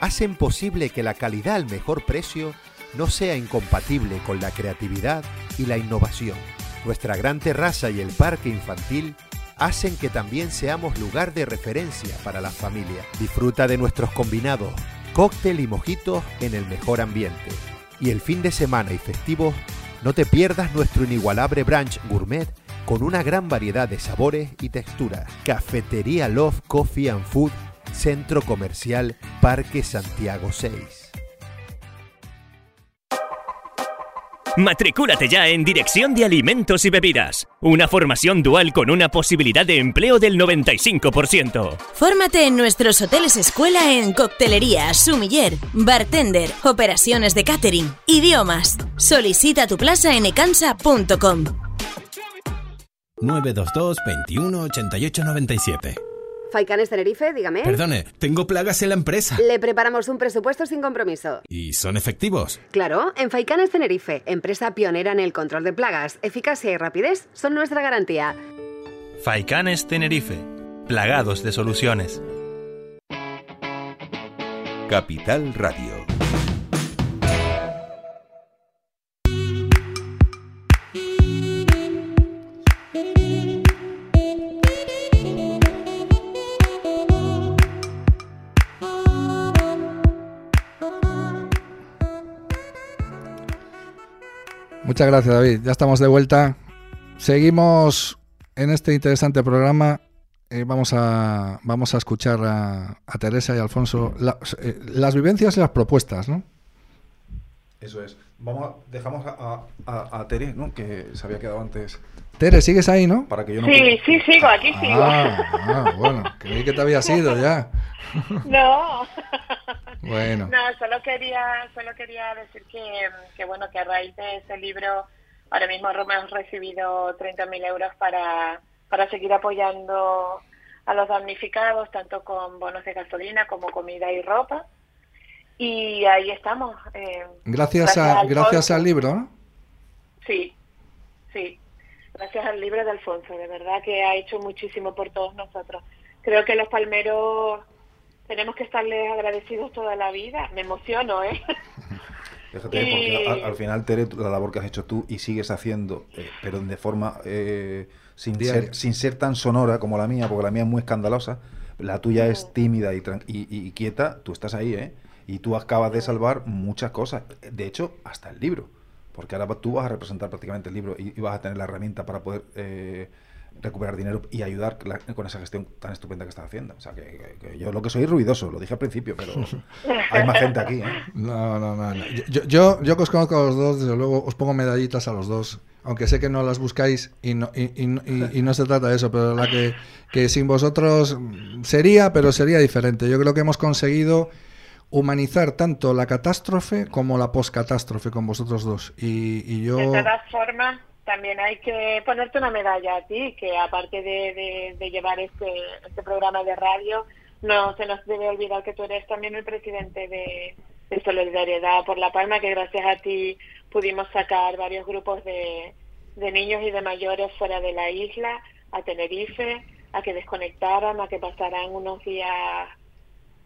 hacen posible que la calidad al mejor precio no sea incompatible con la creatividad y la innovación. Nuestra gran terraza y el parque infantil hacen que también seamos lugar de referencia para la familia. Disfruta de nuestros combinados, cóctel y mojitos en el mejor ambiente. Y el fin de semana y festivo, no te pierdas nuestro inigualable brunch gourmet con una gran variedad de sabores y texturas. Cafetería Love Coffee and Food, Centro Comercial Parque Santiago 6. Matricúlate ya en Dirección de Alimentos y Bebidas, una formación dual con una posibilidad de empleo del 95%. Fórmate en nuestros hoteles escuela en coctelería, sumiller, bartender, operaciones de catering, idiomas. Solicita tu plaza en ecansa.com. 922 21 88 97. Faicanes Tenerife, dígame. Perdone, tengo plagas en la empresa. Le preparamos un presupuesto sin compromiso. ¿Y son efectivos? Claro, en Faicanes Tenerife, empresa pionera en el control de plagas, eficacia y rapidez son nuestra garantía. Faicanes Tenerife, plagados de soluciones. Capital Radio. Muchas gracias, David. Ya estamos de vuelta. Seguimos en este interesante programa. Eh, vamos, a, vamos a escuchar a, Teresa y Alfonso eh, las vivencias y las propuestas, ¿no? Eso es. Vamos a- dejamos a, a, a Tere, ¿no? que se había quedado antes. Tere, ¿sigues ahí, no? Para que yo no Sí, sí, sigo, aquí sigo. Ah, ah, bueno, creí que te había ido ya. No. Bueno. No, solo quería, solo quería decir que, que bueno, que a raíz de ese libro ahora mismo hemos recibido 30.000 euros para, para seguir apoyando a los damnificados, tanto con bonos de gasolina como comida y ropa. Y ahí estamos. eh, Gracias, a, gracias Alfonso. al libro, ¿no? Sí, sí. Gracias al libro de Alfonso, de verdad que ha hecho muchísimo por todos nosotros. Creo que los palmeros tenemos que estarles agradecidos toda la vida. Me emociono, ¿eh? Fíjate, Y- porque al, al final, Tere, la labor que has hecho tú y sigues haciendo, eh, pero de forma eh, sin, ser, sin ser tan sonora como la mía, porque la mía es muy escandalosa, la tuya es tímida y, y, y quieta, tú estás ahí, ¿eh? Y tú acabas de salvar muchas cosas, de hecho, hasta el libro, porque ahora tú vas a representar prácticamente el libro y, y vas a tener la herramienta para poder eh, recuperar dinero y ayudar la- con esa gestión tan estupenda que estás haciendo. O sea, que, que- que yo lo que soy es ruidoso, lo dije al principio, pero hay más gente aquí, ¿eh? No, no, no. no. Yo, yo, yo que os conozco a los dos, desde luego os pongo medallitas a los dos. Aunque sé que no las buscáis y no, y, y- y- y no se trata de eso, pero la que, que sin vosotros sería, pero sería diferente. Yo creo que hemos conseguido humanizar tanto la catástrofe como la poscatástrofe con vosotros dos. Y, yo... De todas formas, también hay que ponerte una medalla a ti, que aparte de llevar este, este programa de radio, no se nos debe olvidar que tú eres también el presidente de, de Solidaridad por La Palma, que gracias a ti pudimos sacar varios grupos de, de niños y de mayores fuera de la isla, a Tenerife, a que desconectaran, a que pasaran unos días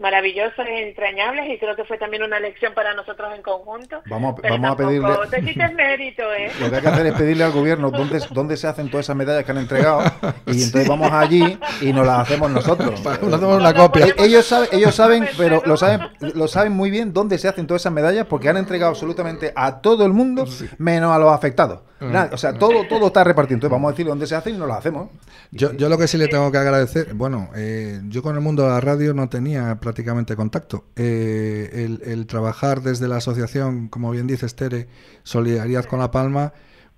maravillosas e entrañables y creo que fue también una lección para nosotros en conjunto. Vamos, Pero vamos a pedirle... te quites mérito, ¿eh? Lo que hay que hacer es pedirle al gobierno dónde, dónde se hacen todas esas medallas que han entregado y entonces vamos allí y nos las hacemos nosotros. Nos hacemos una copia. Eh, Ellos saben, ellos saben, pero lo saben, lo saben muy bien dónde se hacen todas esas medallas porque han entregado absolutamente a todo el mundo menos a los afectados. Nada, o sea, todo, todo está repartido. Entonces vamos a decir dónde se hacen y nos las hacemos. Yo, yo lo que sí le tengo que agradecer, bueno, eh, yo con el mundo de la radio no tenía prácticamente contacto. Eh, el, el trabajar desde la asociación, como bien dices, Tere, Solidaridad con La Palma,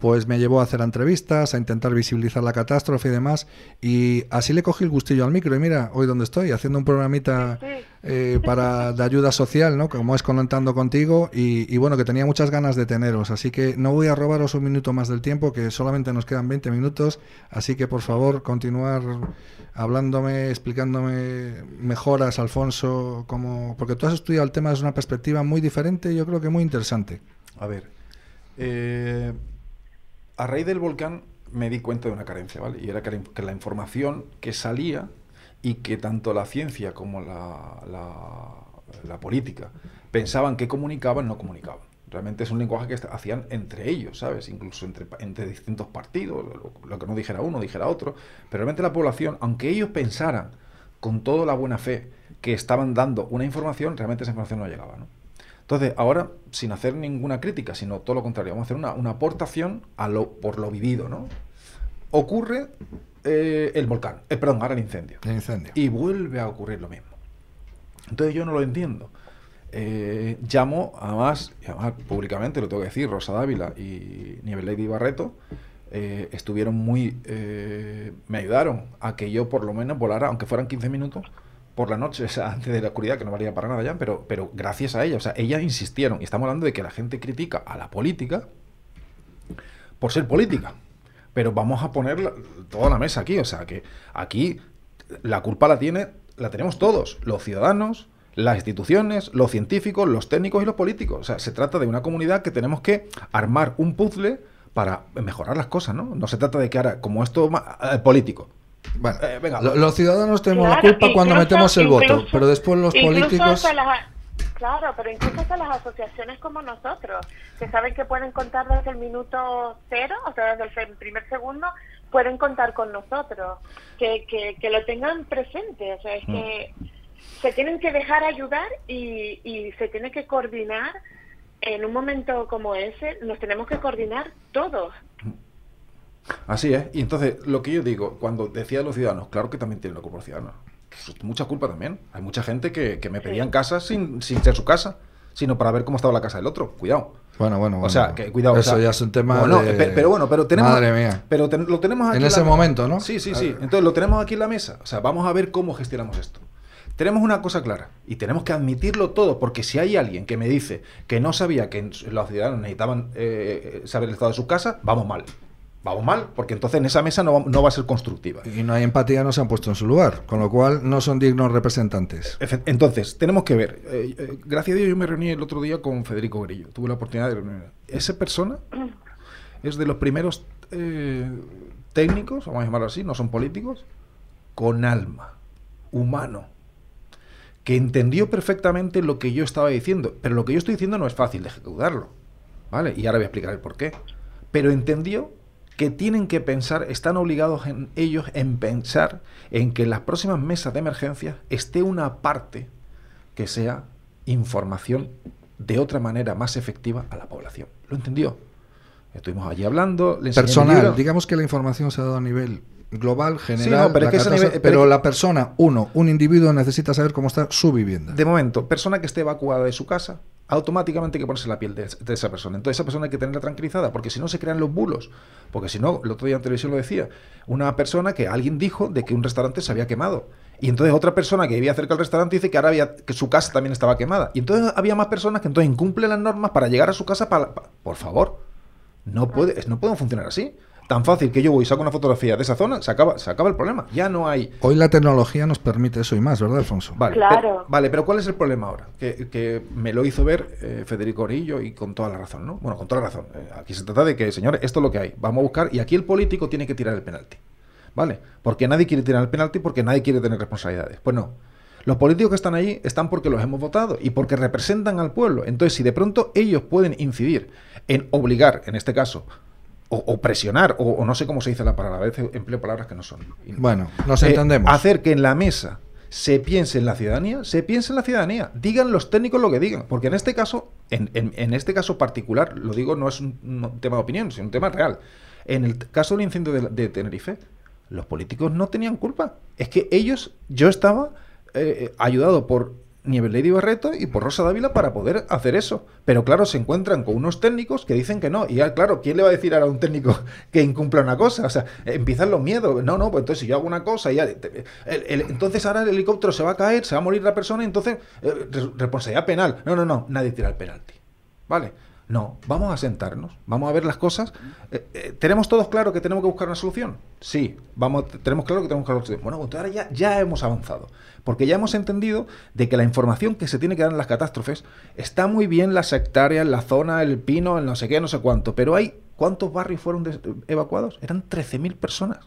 pues me llevó a hacer entrevistas, a intentar visibilizar la catástrofe y demás. Y así le cogí el gustillo al micro. Y mira, hoy donde estoy, haciendo un programita eh, para de ayuda social, ¿no? Como es contando contigo. Y, y bueno, que tenía muchas ganas de teneros. Así que no voy a robaros un minuto más del tiempo, que solamente nos quedan 20 minutos. Así que por favor, continuar hablándome, explicándome mejoras, Alfonso, como porque tú has estudiado el tema desde una perspectiva muy diferente y yo creo que muy interesante. A ver, eh, a raíz del volcán me di cuenta de una carencia, ¿vale? Y era que la, información que salía y que tanto la ciencia como la, la- política pensaban que comunicaban, no comunicaban. Realmente es un lenguaje que hacían entre ellos, ¿sabes? Incluso entre, entre distintos partidos, lo, lo que no dijera uno, dijera otro. Pero realmente la población, aunque ellos pensaran con toda la buena fe que estaban dando una información, realmente esa información no llegaba, ¿no? Entonces, ahora, sin hacer ninguna crítica, sino todo lo contrario, vamos a hacer una, una aportación a lo, por lo vivido, ¿no? Ocurre eh, el volcán, eh, perdón, ahora el incendio. El incendio. Y vuelve a ocurrir lo mismo. Entonces yo no lo entiendo. Eh, llamo, además, además públicamente lo tengo que decir, Rosa Dávila y Nivel Lady Barreto eh, estuvieron muy... me ayudaron a que yo por lo menos volara, aunque fueran 15 minutos, por la noche, antes de la oscuridad, que no valía para nada ya, pero, pero gracias a ella, o sea, ellas insistieron, y estamos hablando de que la gente critica a la política por ser política. Pero vamos a poner toda la mesa aquí, o sea, que aquí la culpa la tiene, la tenemos todos, los ciudadanos, las instituciones, los científicos, los técnicos y los políticos. O sea, se trata de una comunidad que tenemos que armar un puzzle para mejorar las cosas, ¿no? No se trata de que ahora, como esto eh, político. Bueno, Eh, venga, lo- los ciudadanos tenemos la culpa cuando incluso- metemos el voto, pero después los políticos... hasta las- claro, pero incluso hasta las asociaciones como nosotros, que saben que pueden contar desde el minuto cero, o sea, desde el primer segundo, pueden contar con nosotros, que, que, que lo tengan presente, o sea, es que se tienen que dejar ayudar y, y se tiene que coordinar en un momento como ese, nos tenemos que coordinar todos. Así es. Y entonces, lo que yo digo, cuando decía de los ciudadanos, claro que también tienen la culpa los ciudadanos. Pues, Mucha culpa también. Hay mucha gente que, que me pedían casas sin, sin ser su casa, sino para ver cómo estaba la casa del otro. Cuidado. Bueno, bueno, O sea, bueno. que cuidado. o Eso sea, ya es un tema bueno, de- Pero bueno, pero tenemos... Madre mía. Pero ten- lo tenemos aquí En ese momento, ¿no? Sí, sí, A sí. Entonces lo tenemos aquí en la mesa. O sea, vamos a ver cómo gestionamos esto. Tenemos una cosa clara y tenemos que admitirlo todo, porque si hay alguien que me dice que no sabía que los ciudadanos necesitaban eh, saber el estado de su casa, vamos mal. Vamos mal, porque entonces en esa mesa no va, no va a ser constructiva. Y no hay empatía, no se han puesto en su lugar, con lo cual no son dignos representantes. Entonces, tenemos que ver. eh, eh, gracias a Dios yo me reuní el otro día con Federico Grillo. Tuve la oportunidad de reunirme. Esa persona es de los primeros eh, técnicos, vamos a llamarlo así, no son políticos, con alma, humano, que entendió perfectamente lo que yo estaba diciendo. Pero lo que yo estoy diciendo no es fácil de ejecutarlo. ¿Vale? Y ahora voy a explicar el por qué. Pero entendió que tienen que pensar, están obligados en ellos en pensar en que en las próximas mesas de emergencia esté una parte que sea información de otra manera más efectiva a la población. ¿Lo entendió? Estuvimos allí hablando. le Personal, digamos que la información se ha dado a nivel global, general, no, pero la es que ese catástrofe, nivel- pero pero es- la persona, uno, un individuo necesita saber cómo está su vivienda. De momento, persona que esté evacuada de su casa, automáticamente hay que ponerse la piel de, esa persona. Entonces, esa persona hay que tenerla tranquilizada, porque si no se crean los bulos. Porque si no, el otro día en televisión lo decía, una persona que alguien dijo de que un restaurante se había quemado. Y entonces otra persona que vivía cerca del restaurante dice que ahora había, que su casa también estaba quemada. Y entonces había más personas que entonces incumplen las normas para llegar a su casa para... pa- por favor, no puede, no puede funcionar así. Tan fácil que yo voy y saco una fotografía de esa zona, se acaba, se acaba el problema. Ya no hay... Hoy la tecnología nos permite eso y más, ¿verdad, Alfonso? Vale, Claro. pero, vale, pero ¿cuál es el problema ahora? Que, que me lo hizo ver eh, Federico Orillo y con toda la razón, ¿no? Bueno, con toda la razón. Eh, aquí se trata de que, señores, esto es lo que hay. Vamos a buscar y aquí el político tiene que tirar el penalti. ¿Vale? Porque nadie quiere tirar el penalti porque nadie quiere tener responsabilidades. Pues no. Los políticos que están allí están porque los hemos votado y porque representan al pueblo. Entonces, si de pronto ellos pueden incidir en obligar, en este caso, o, presionar, o, no sé cómo se dice la palabra, a veces empleo palabras que no son. Bueno, nos eh, entendemos. Hacer que en la mesa se piense en la ciudadanía, se piense en la ciudadanía. Digan los técnicos lo que digan. Porque en este caso, en, este caso particular, lo digo, no es un, tema de opinión, sino un tema real. En el caso del incendio de Tenerife, los políticos no tenían culpa. Es que ellos, yo estaba eh, ayudado por Nieves Lady Barreto y por Rosa Dávila para poder hacer eso. Pero claro, se encuentran con unos técnicos que dicen que no. Y claro, ¿quién le va a decir ahora a un técnico que incumpla una cosa? O sea, empiezan los miedos. No, no, pues entonces si yo hago una cosa, ya, entonces ahora el helicóptero se va a caer, se va a morir la persona, entonces eh, responsabilidad penal. No, no, no, nadie tira el penalti. ¿Vale? No, vamos a sentarnos, vamos a ver las cosas. Eh, eh, ¿Tenemos todos claro que tenemos que buscar una solución? Sí, vamos, tenemos claro que tenemos que buscar una solución. Bueno, pues ahora ya, hemos avanzado, porque ya hemos entendido de que la información que se tiene que dar en las catástrofes está muy bien la sectaria, en la zona, el pino, el no sé qué, no sé cuánto, pero hay, ¿cuántos barrios fueron evacuados? Eran 13.000 personas.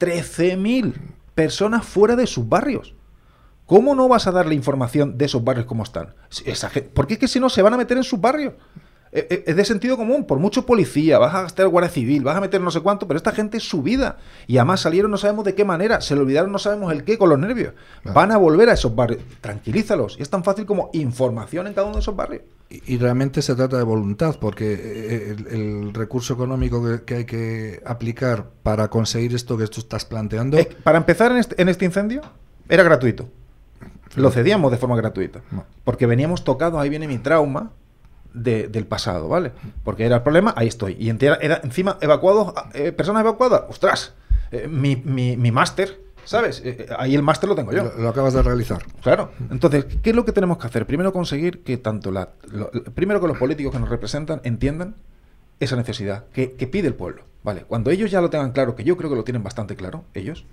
13.000 personas fuera de sus barrios. ¿Cómo no vas a dar la información de esos barrios como están? Porque es que si no se van a meter en sus barrios. Eh, eh, es de sentido común, por mucho policía, vas a gastar guardia civil, vas a meter no sé cuánto, pero esta gente es su vida. Y además salieron no sabemos de qué manera, se le olvidaron no sabemos el qué con los nervios. Van a volver a esos barrios. Tranquilízalos. Y es tan fácil como información en cada uno de esos barrios. Y, realmente se trata de voluntad, porque eh, el, recurso económico que, hay que aplicar para conseguir esto que tú estás planteando... para empezar en este, en este incendio, era gratuito. Lo cedíamos de forma gratuita. Porque veníamos tocados, ahí viene mi trauma, del pasado, ¿vale? Porque era el problema, ahí estoy. Y era, encima evacuados, eh, personas evacuadas, ostras, eh, mi, mi, máster, ¿sabes? Eh, ahí el máster lo tengo yo. Lo, acabas de realizar. Claro. Entonces, ¿qué es lo que tenemos que hacer? Primero conseguir que tanto la... primero que los políticos que nos representan entiendan esa necesidad que, que pide el pueblo, ¿vale? Cuando ellos ya lo tengan claro, que yo creo que lo tienen bastante claro, ellos,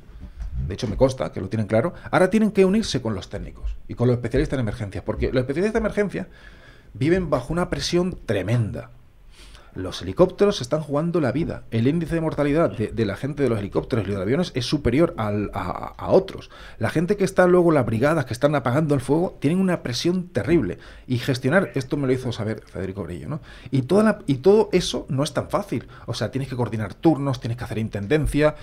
de hecho me consta que lo tienen claro, ahora tienen que unirse con los técnicos y con los especialistas en emergencias, porque los especialistas en emergencia viven bajo una presión tremenda. Los helicópteros están jugando la vida. El índice de mortalidad de, la gente de los helicópteros y los aviones es superior a, otros. La gente que está luego, las brigadas que están apagando el fuego, tienen una presión terrible. Y gestionar, esto me lo hizo saber Federico Brillo, ¿no? Y, toda y todo eso no es tan fácil. O sea, tienes que coordinar turnos, tienes que hacer intendencia,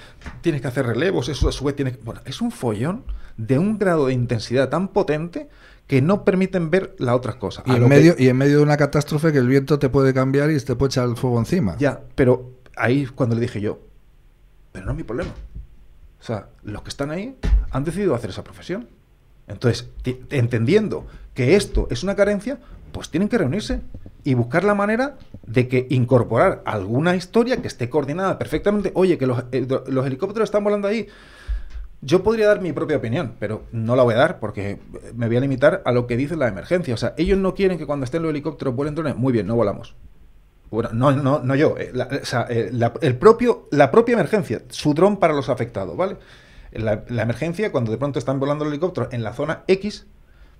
tienes que hacer relevos, eso a su vez tiene que... Bueno, es un follón de un grado de intensidad tan potente que no permiten ver las otras cosas. Y, en medio, y en medio de una catástrofe que el viento te puede cambiar y te puede echar el fuego encima. Ya, pero ahí cuando le dije yo, pero no es mi problema. O sea, los que están ahí han decidido hacer esa profesión. Entonces, entendiendo que esto es una carencia, pues tienen que reunirse y buscar la manera de que incorporar alguna historia que esté coordinada perfectamente. Oye, que los, eh, los helicópteros están volando ahí yo podría dar mi propia opinión, pero no la voy a dar porque me voy a limitar a lo que dice la emergencia. O sea, ellos no quieren que cuando estén los helicópteros vuelen drones. Muy bien, no volamos. Bueno, no, no, no yo. Eh, la, o sea, eh, el propio, la propia emergencia, su dron para los afectados, ¿vale? La, emergencia, cuando de pronto están volando los helicópteros en la zona X,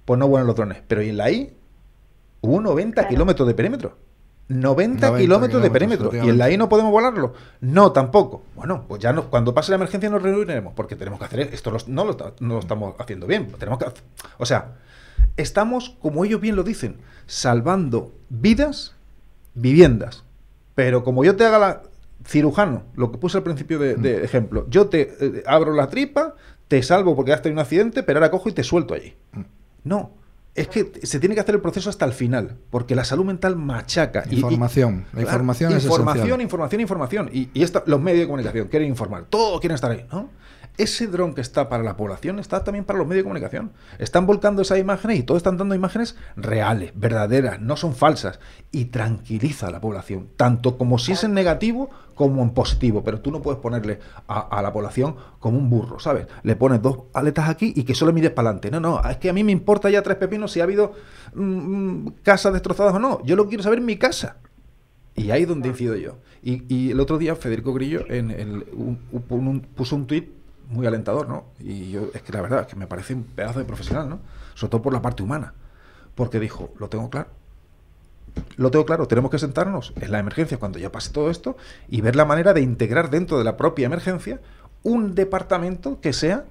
pues no vuelan los drones. Pero en la Y hubo 90 kilómetros de perímetro. 90, kilómetros de perímetro. ¿Y en la I no podemos volarlo? No, tampoco. Bueno, pues ya no, cuando pase la emergencia nos reuniremos, porque tenemos que hacer esto. no, lo, no lo estamos haciendo bien. Tenemos que, o sea, estamos, como ellos bien lo dicen, salvando vidas, viviendas. Pero como yo te haga la cirujano, lo que puse al principio de, mm. ejemplo, yo te eh, abro la tripa, te salvo porque has tenido un accidente, pero ahora cojo y te suelto allí. Mm. No, es que se tiene que hacer el proceso hasta el final, porque la salud mental machaca. Información. la información es Información, información, información. Y, y los medios de comunicación quieren informar. Todos quieren estar ahí, ¿no? Ese dron que está para la población está también para los medios de comunicación. Están volcando esas imágenes y todos están dando imágenes reales, verdaderas, no son falsas. Y tranquiliza a la población, tanto como si es en negativo como en positivo. Pero tú no puedes ponerle a, la población como un burro, ¿sabes? Le pones dos aletas aquí y que solo mires para adelante. No, no, es que a mí me importa ya tres pepinos si ha habido mm, mm, casas destrozadas o no. Yo lo quiero saber en mi casa. Y ahí es donde incido yo. Y, el otro día Federico Grillo en puso un tuit muy alentador, ¿no? Y yo, es que la verdad, es que me parece un pedazo de profesional, ¿no? Sobre todo por la parte humana. Porque dijo, lo tengo claro. Lo tengo claro, tenemos que sentarnos en la emergencia cuando ya pase todo esto y ver la manera de integrar dentro de la propia emergencia un departamento que sea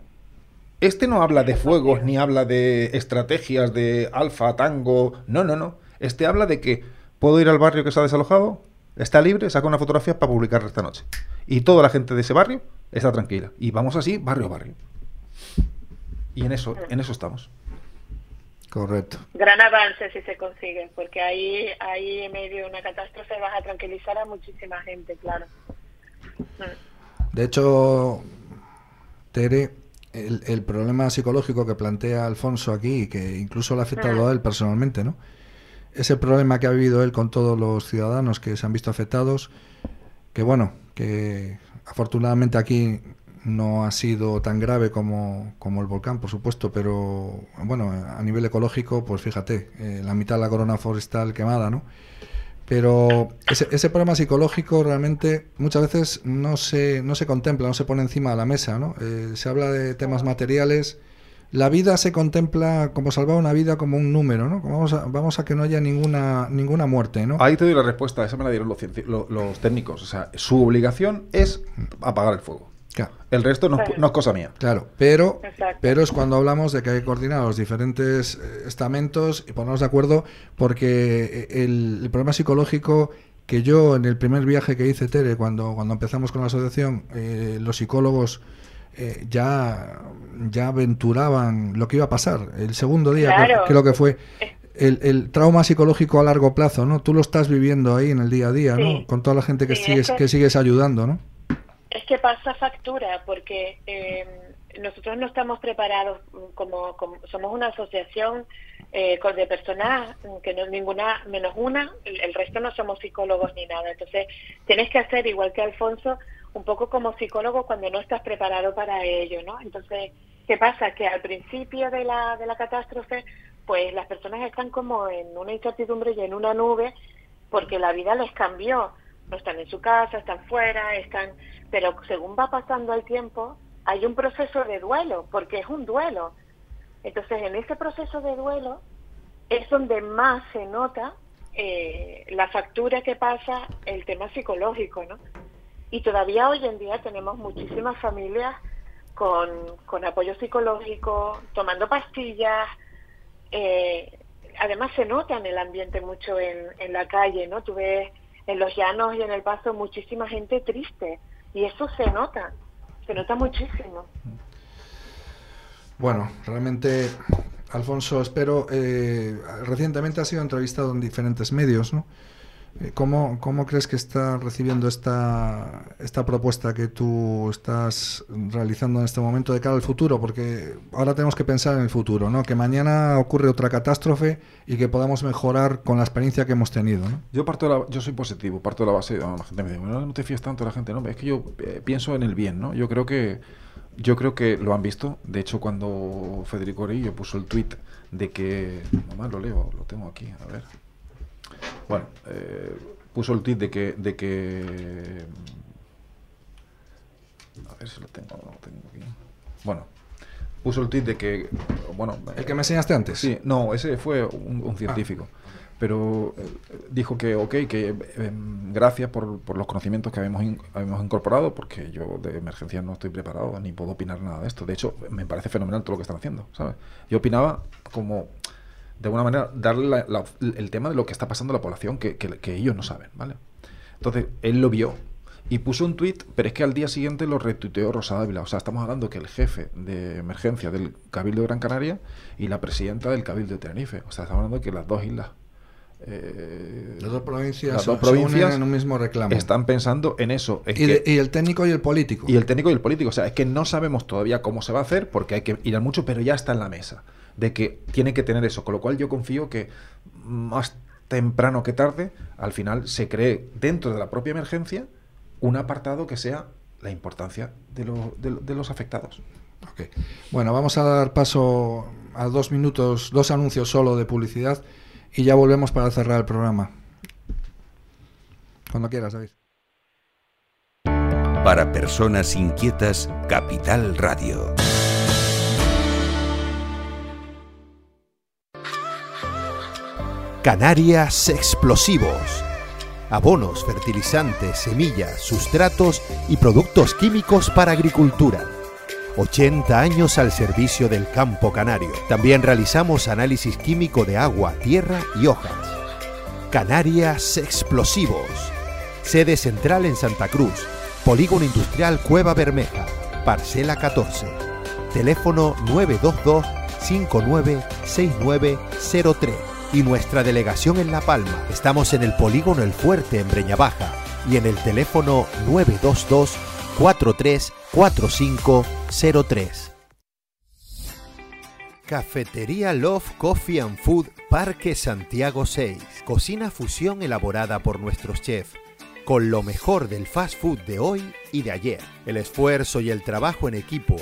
Este no habla de fuegos ni habla de estrategias de alfa, tango. No, no, no. Este habla de que puedo ir al barrio que está desalojado, está libre, saca una fotografía para publicarla esta noche. Y toda la gente de ese barrio está tranquila. Y vamos así, barrio a barrio. Y en eso, en eso estamos. Correcto. Gran avance si se consigue, porque ahí, ahí en medio de una catástrofe vas a tranquilizar a muchísima gente, claro. De hecho, Tere, el, el, problema psicológico que plantea Alfonso aquí, y que incluso le ha afectado a él personalmente, ¿no? Ese problema que ha vivido él con todos los ciudadanos que se han visto afectados, que bueno, que afortunadamente aquí no ha sido tan grave como, como, el volcán, por supuesto, pero bueno, a nivel ecológico, pues fíjate, eh, la mitad de la corona forestal quemada, ¿no? Pero ese, ese, problema psicológico realmente muchas veces no se, no se contempla, no se pone encima de la mesa, ¿no? Eh, se habla de temas materiales. La vida se contempla como salvar una vida como un número, ¿no? Vamos a, vamos a que no haya ninguna, ninguna muerte, ¿no? Ahí te doy la respuesta, esa me la dieron los, los, los técnicos. O sea, su obligación es apagar el fuego. Claro. El resto no, no, es cosa mía. Claro, pero, pero es cuando hablamos de que hay que coordinar los diferentes estamentos y ponernos de acuerdo porque el, el, problema psicológico que yo en el primer viaje que hice, Tere, cuando, cuando empezamos con la asociación, eh, los psicólogos eh, ya, ya aventuraban lo que iba a pasar. El segundo día, claro. creo que fue el, el, trauma psicológico a largo plazo, ¿no? Tú lo estás viviendo ahí en el día a día, sí. ¿no? Con toda la gente que, Sí, sigues, que sigues ayudando, ¿no? Es que pasa factura porque eh, nosotros no estamos preparados como, como- somos una asociación eh, con- de personas que no ninguna menos una, el, el resto no somos psicólogos ni nada. Entonces tienes que hacer igual que Alfonso un poco como psicólogo cuando no estás preparado para ello, ¿no? Entonces qué pasa que al principio de la de la catástrofe pues las personas están como en una incertidumbre y en una nube porque la vida les cambió. No están en su casa, están fuera, están... Pero según va pasando el tiempo, hay un proceso de duelo, porque es un duelo. Entonces, en ese proceso de duelo es donde más se nota eh, la factura que pasa el tema psicológico, ¿no? Y todavía hoy en día tenemos muchísimas familias con, con apoyo psicológico, tomando pastillas, eh, además se nota en el ambiente mucho en, en la calle, ¿no? Tú ves en los llanos y en el paso muchísima gente triste y eso se nota, se nota muchísimo. Bueno, realmente, Alfonso, espero, eh, recientemente has sido entrevistado en diferentes medios, ¿no? Eh, ¿Cómo, ¿Cómo crees que está recibiendo esta, esta propuesta que tú estás realizando en este momento de cara al futuro? Porque ahora tenemos que pensar en el futuro, ¿no? Que mañana ocurre otra catástrofe y que podamos mejorar con la experiencia que hemos tenido, ¿no? Yo parto de la- yo soy positivo, parto de la base, ah, la gente me dice, "Bueno, no te fías tanto la gente, no, es que yo eh, pienso en el bien, ¿no? Yo creo que yo creo que lo han visto, de hecho cuando Federico Orillo puso el tweet de que, nomás lo leo, lo tengo aquí, a ver. Bueno, eh, puso el tweet de que de que a ver si lo tengo, no lo tengo aquí. Bueno, puso el tweet de que bueno, ¿El que me enseñaste antes? Sí, no, ese fue un, un científico. Pero eh, dijo que, ok, que eh, gracias por, por los conocimientos que habíamos, in- habíamos incorporado, porque yo de emergencia no estoy preparado ni puedo opinar nada de esto. De hecho, me parece fenomenal todo lo que están haciendo, ¿sabes? Yo opinaba como, de alguna manera, darle la- la- el tema de lo que está pasando a la población que, que- que ellos no saben, ¿vale? Entonces, él lo vio y puso un tuit, pero es que al día siguiente lo retuiteó Rosa Dávila. O sea, estamos hablando que el jefe de emergencia del Cabildo de Gran Canaria y la presidenta del Cabildo de Tenerife. O sea, estamos hablando que las dos islas. eh, Las dos provincias, las dos provincias en un mismo reclamo. están pensando en eso. Y, de- y el técnico y el político. y el técnico y el político. O sea, es que no sabemos todavía cómo se va a hacer porque hay que ir a mucho, pero ya está en la mesa. De que tiene que tener eso. Con lo cual yo confío que más temprano que tarde, al final se cree dentro de la propia emergencia un apartado que sea la importancia de, lo- de de los afectados. Ok. Bueno, vamos a dar paso a dos minutos, dos anuncios solo de publicidad y ya volvemos para cerrar el programa. Cuando quieras, David. Para personas inquietas, Capital Radio. Canarias Explosivos. Abonos, fertilizantes, semillas, sustratos y productos químicos para agricultura. 80 años al servicio del campo canario. También realizamos análisis químico de agua, tierra y hojas. Canarias Explosivos. Sede central en Santa Cruz. Polígono Industrial Cueva Bermeja. Parcela 14. Teléfono 922 596903. Y nuestra delegación en La Palma. Estamos en el Polígono El Fuerte en Breña Baja. Y en el teléfono 922 434503. Cafetería Love Coffee and Food Parque Santiago 6. Cocina fusión elaborada por nuestros chefs con lo mejor del fast food de hoy y de ayer. El esfuerzo y el trabajo en equipo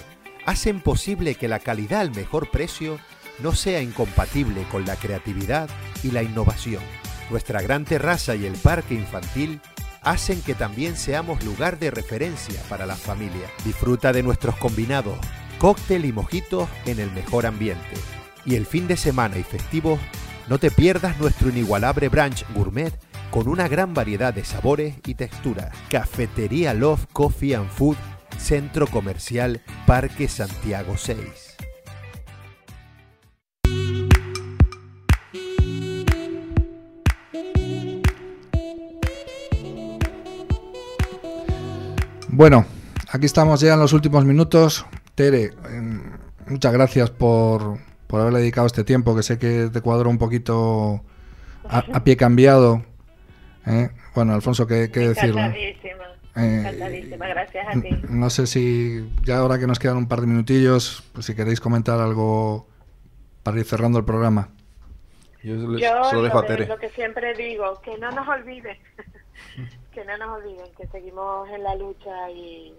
hacen posible que la calidad al mejor precio no sea incompatible con la creatividad y la innovación. Nuestra gran terraza y el parque infantil hacen que también seamos lugar de referencia para la familia. Disfruta de nuestros combinados, cóctel y mojitos en el mejor ambiente. Y el fin de semana y festivo, no te pierdas nuestro inigualable brunch gourmet con una gran variedad de sabores y texturas. Cafetería Love Coffee and Food, Centro Comercial Parque Santiago 6. Bueno, aquí estamos ya en los últimos minutos. Tere, em, muchas gracias por, por haberle dedicado este tiempo, que sé que te cuadro un poquito a, pie cambiado. ¿eh? Bueno, Alfonso, ¿qué, qué decirlo? Gracias a ti. No sé si ya ahora que nos quedan un par de minutillos, pues si queréis comentar algo para ir cerrando el programa. Yo, solo dejo a Tere. Lo que siempre digo, que no nos olviden, que no nos olviden, que seguimos en la lucha y,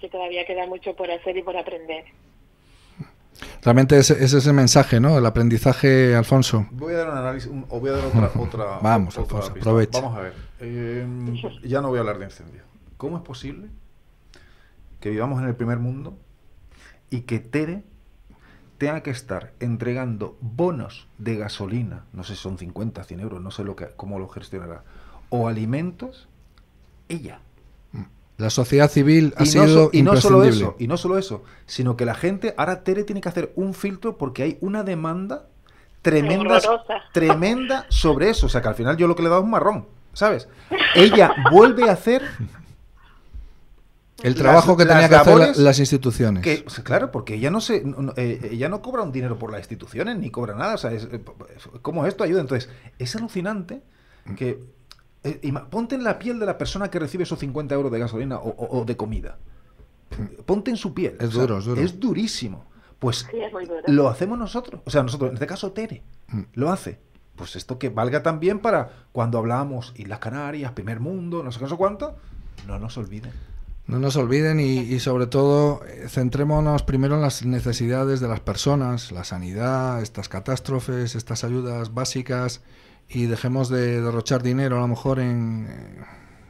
que todavía queda mucho por hacer y por aprender. Realmente ese, es ese mensaje, ¿no? El aprendizaje, Alfonso. Voy a dar un análisis, o voy a dar otra... otra Vamos, Alfonso, aprovecha. Vamos a ver. Eh, ya no voy a hablar de incendio. ¿Cómo es posible que vivamos en el primer mundo y que Tere tenga que estar entregando bonos de gasolina, no sé si son 50, 100 euros, no sé lo que, cómo lo gestionará, o alimentos, ella. La sociedad civil ha sido y no solo eso, y no solo eso, sino que la gente, ahora Tere tiene que hacer un filtro porque hay una demanda tremenda, tremenda sobre eso. O sea que al final yo lo que le he dado es un marrón, ¿sabes? Ella vuelve a hacer el trabajo que tenía que hacer las instituciones. Que, claro, porque ella no se, eh, ella no cobra un dinero por las instituciones ni cobra nada. O sea, es, ¿cómo esto ayuda? Entonces, es alucinante que eh, ponte en la piel de la persona que recibe esos 50 euros de gasolina o, de comida. Ponte en su piel. Es duro, es duro. Es durísimo. Pues lo hacemos nosotros. O sea, nosotros, en este caso Tere, mm. lo hace. Pues esto que valga también para cuando hablamos Islas Canarias, primer mundo, no sé qué, no sé cuánto, no nos olviden. No nos olviden y, y, sobre todo eh, centrémonos primero en las necesidades de las personas, la sanidad, estas catástrofes, estas ayudas básicas y dejemos de derrochar dinero a lo mejor en,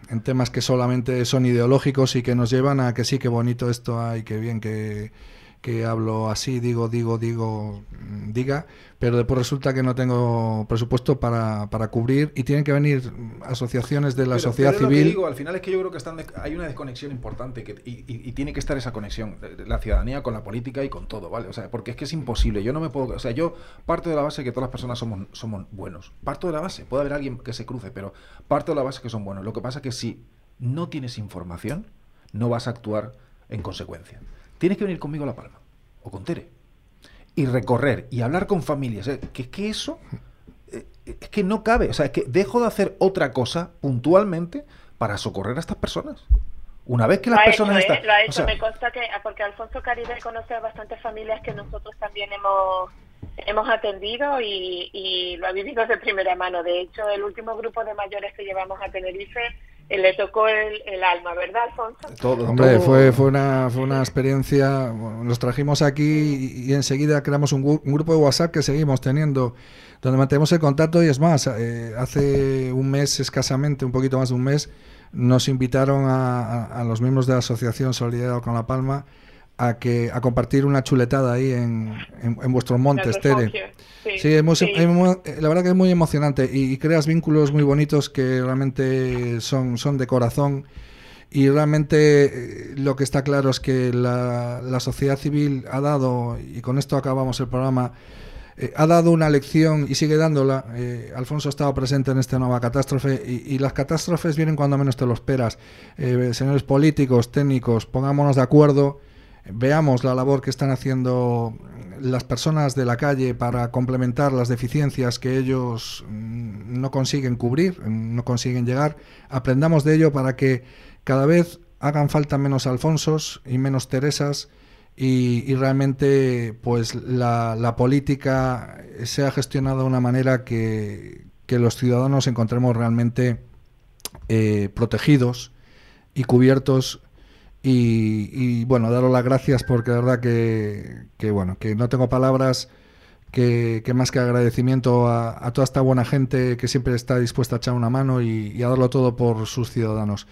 en temas que solamente son ideológicos y que nos llevan a que sí, que bonito esto hay, que bien que que hablo así, digo, digo, digo, diga, pero después resulta que no tengo presupuesto para, para cubrir y tienen que venir asociaciones de la sociedad civil. digo, al final es que yo creo que están hay una desconexión importante que, y, tiene que estar esa conexión, la ciudadanía con la política y con todo, ¿vale? O sea, porque es que es imposible, yo no me puedo, o sea, yo parto de la base que todas las personas somos, somos buenos, parto de la base, puede haber alguien que se cruce, pero parto de la base que son buenos. Lo que pasa es que si no tienes información, no vas a actuar en consecuencia tienes que venir conmigo a La Palma o con Tere y recorrer y hablar con familias. ¿eh? Que es que eso eh, es que no cabe. O sea, es que dejo de hacer otra cosa puntualmente para socorrer a estas personas. Una vez que las personas están. Lo ha hecho, me consta que. Porque Alfonso Caribe conoce a bastantes familias que nosotros también hemos hemos atendido y, y, lo ha vivido de primera mano. De hecho, el último grupo de mayores que llevamos a Tenerife le tocó el, el, alma, ¿verdad, Alfonso? Todo, Hombre, Fue, fue, una, fue una experiencia, nos trajimos aquí y, enseguida creamos un, un, grupo de WhatsApp que seguimos teniendo, donde mantenemos el contacto y es más, eh, hace un mes escasamente, un poquito más de un mes, nos invitaron a, a, a los miembros de la Asociación Solidaridad con La Palma a que a compartir una chuletada ahí en, en, vuestros montes, Tere. Sí, eh, la verdad que es muy emocionante y, creas vínculos muy bonitos que realmente son, son de corazón y realmente eh, lo que está claro es que la, la sociedad civil ha dado, y con esto acabamos el programa, eh, ha dado una lección y sigue dándola. Eh, Alfonso ha estado presente en esta nueva catástrofe y, las catástrofes vienen cuando menos te lo esperas. Eh, señores políticos, técnicos, pongámonos de acuerdo, veamos la labor que están haciendo las personas de la calle para complementar las deficiencias que ellos mm, no consiguen cubrir, no consiguen llegar. Aprendamos de ello para que cada vez hagan falta menos Alfonsos y menos Teresas y, realmente pues la, política se ha gestionado de una manera que, los ciudadanos encontremos realmente eh, protegidos y cubiertos y, bueno daros las gracias porque la verdad que, bueno que no tengo palabras que, más que agradecimiento a, toda esta buena gente que siempre está dispuesta a echar una mano y, y a darlo todo por sus ciudadanos.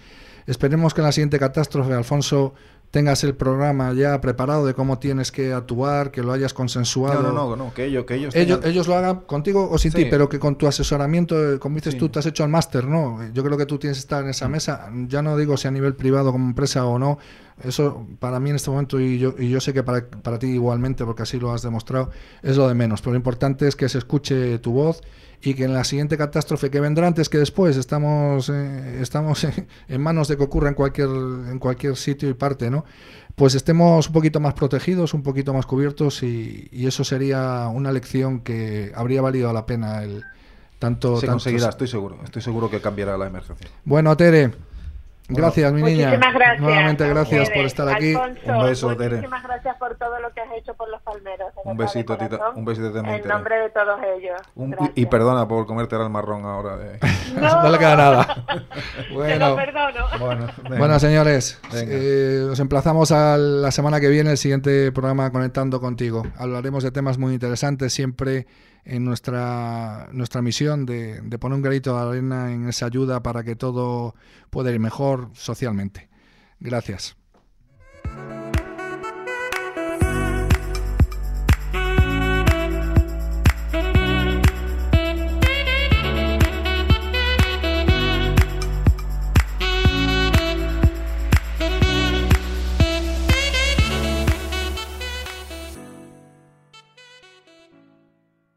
Esperemos que en la siguiente catástrofe Alfonso tengas el programa ya preparado de cómo tienes que actuar, que lo hayas consensuado. No, no, no, que ellos, que ellos, ellos, lo hagan contigo o sin ti, pero que con tu asesoramiento, eh, como dices tú, te has hecho el máster, ¿no? Yo creo que tú tienes que estar en esa mm. mesa, ya no digo si a nivel privado como empresa o no, eso para mí en este momento, y yo, y yo sé que para, para ti igualmente, porque así lo has demostrado, es lo de menos, pero lo importante es que se escuche tu voz y que en la siguiente catástrofe que vendrá antes que después estamos eh, estamos en, manos de que ocurra en cualquier en cualquier sitio y parte no pues estemos un poquito más protegidos un poquito más cubiertos y, eso sería una lección que habría valido la pena el tanto se conseguirá estoy seguro estoy seguro que cambiará la emergencia. Bueno Tere Gracias, mi niña. Gracias. Nuevamente gracias por estar aquí. un beso, Tere. Muchísimas gracias por todo lo que has hecho por los palmeros. Un besito, tita, un besito también. En nombre de todos ellos. y, perdona por comerte el marrón ahora. De... No. le queda nada. bueno, lo perdono. Bueno, bueno señores, eh, os emplazamos a la semana que viene, el siguiente programa Conectando contigo. Hablaremos de temas muy interesantes, siempre en nuestra, nuestra misión de, de, poner un granito de arena en esa ayuda para que todo pueda ir mejor socialmente. Gracias.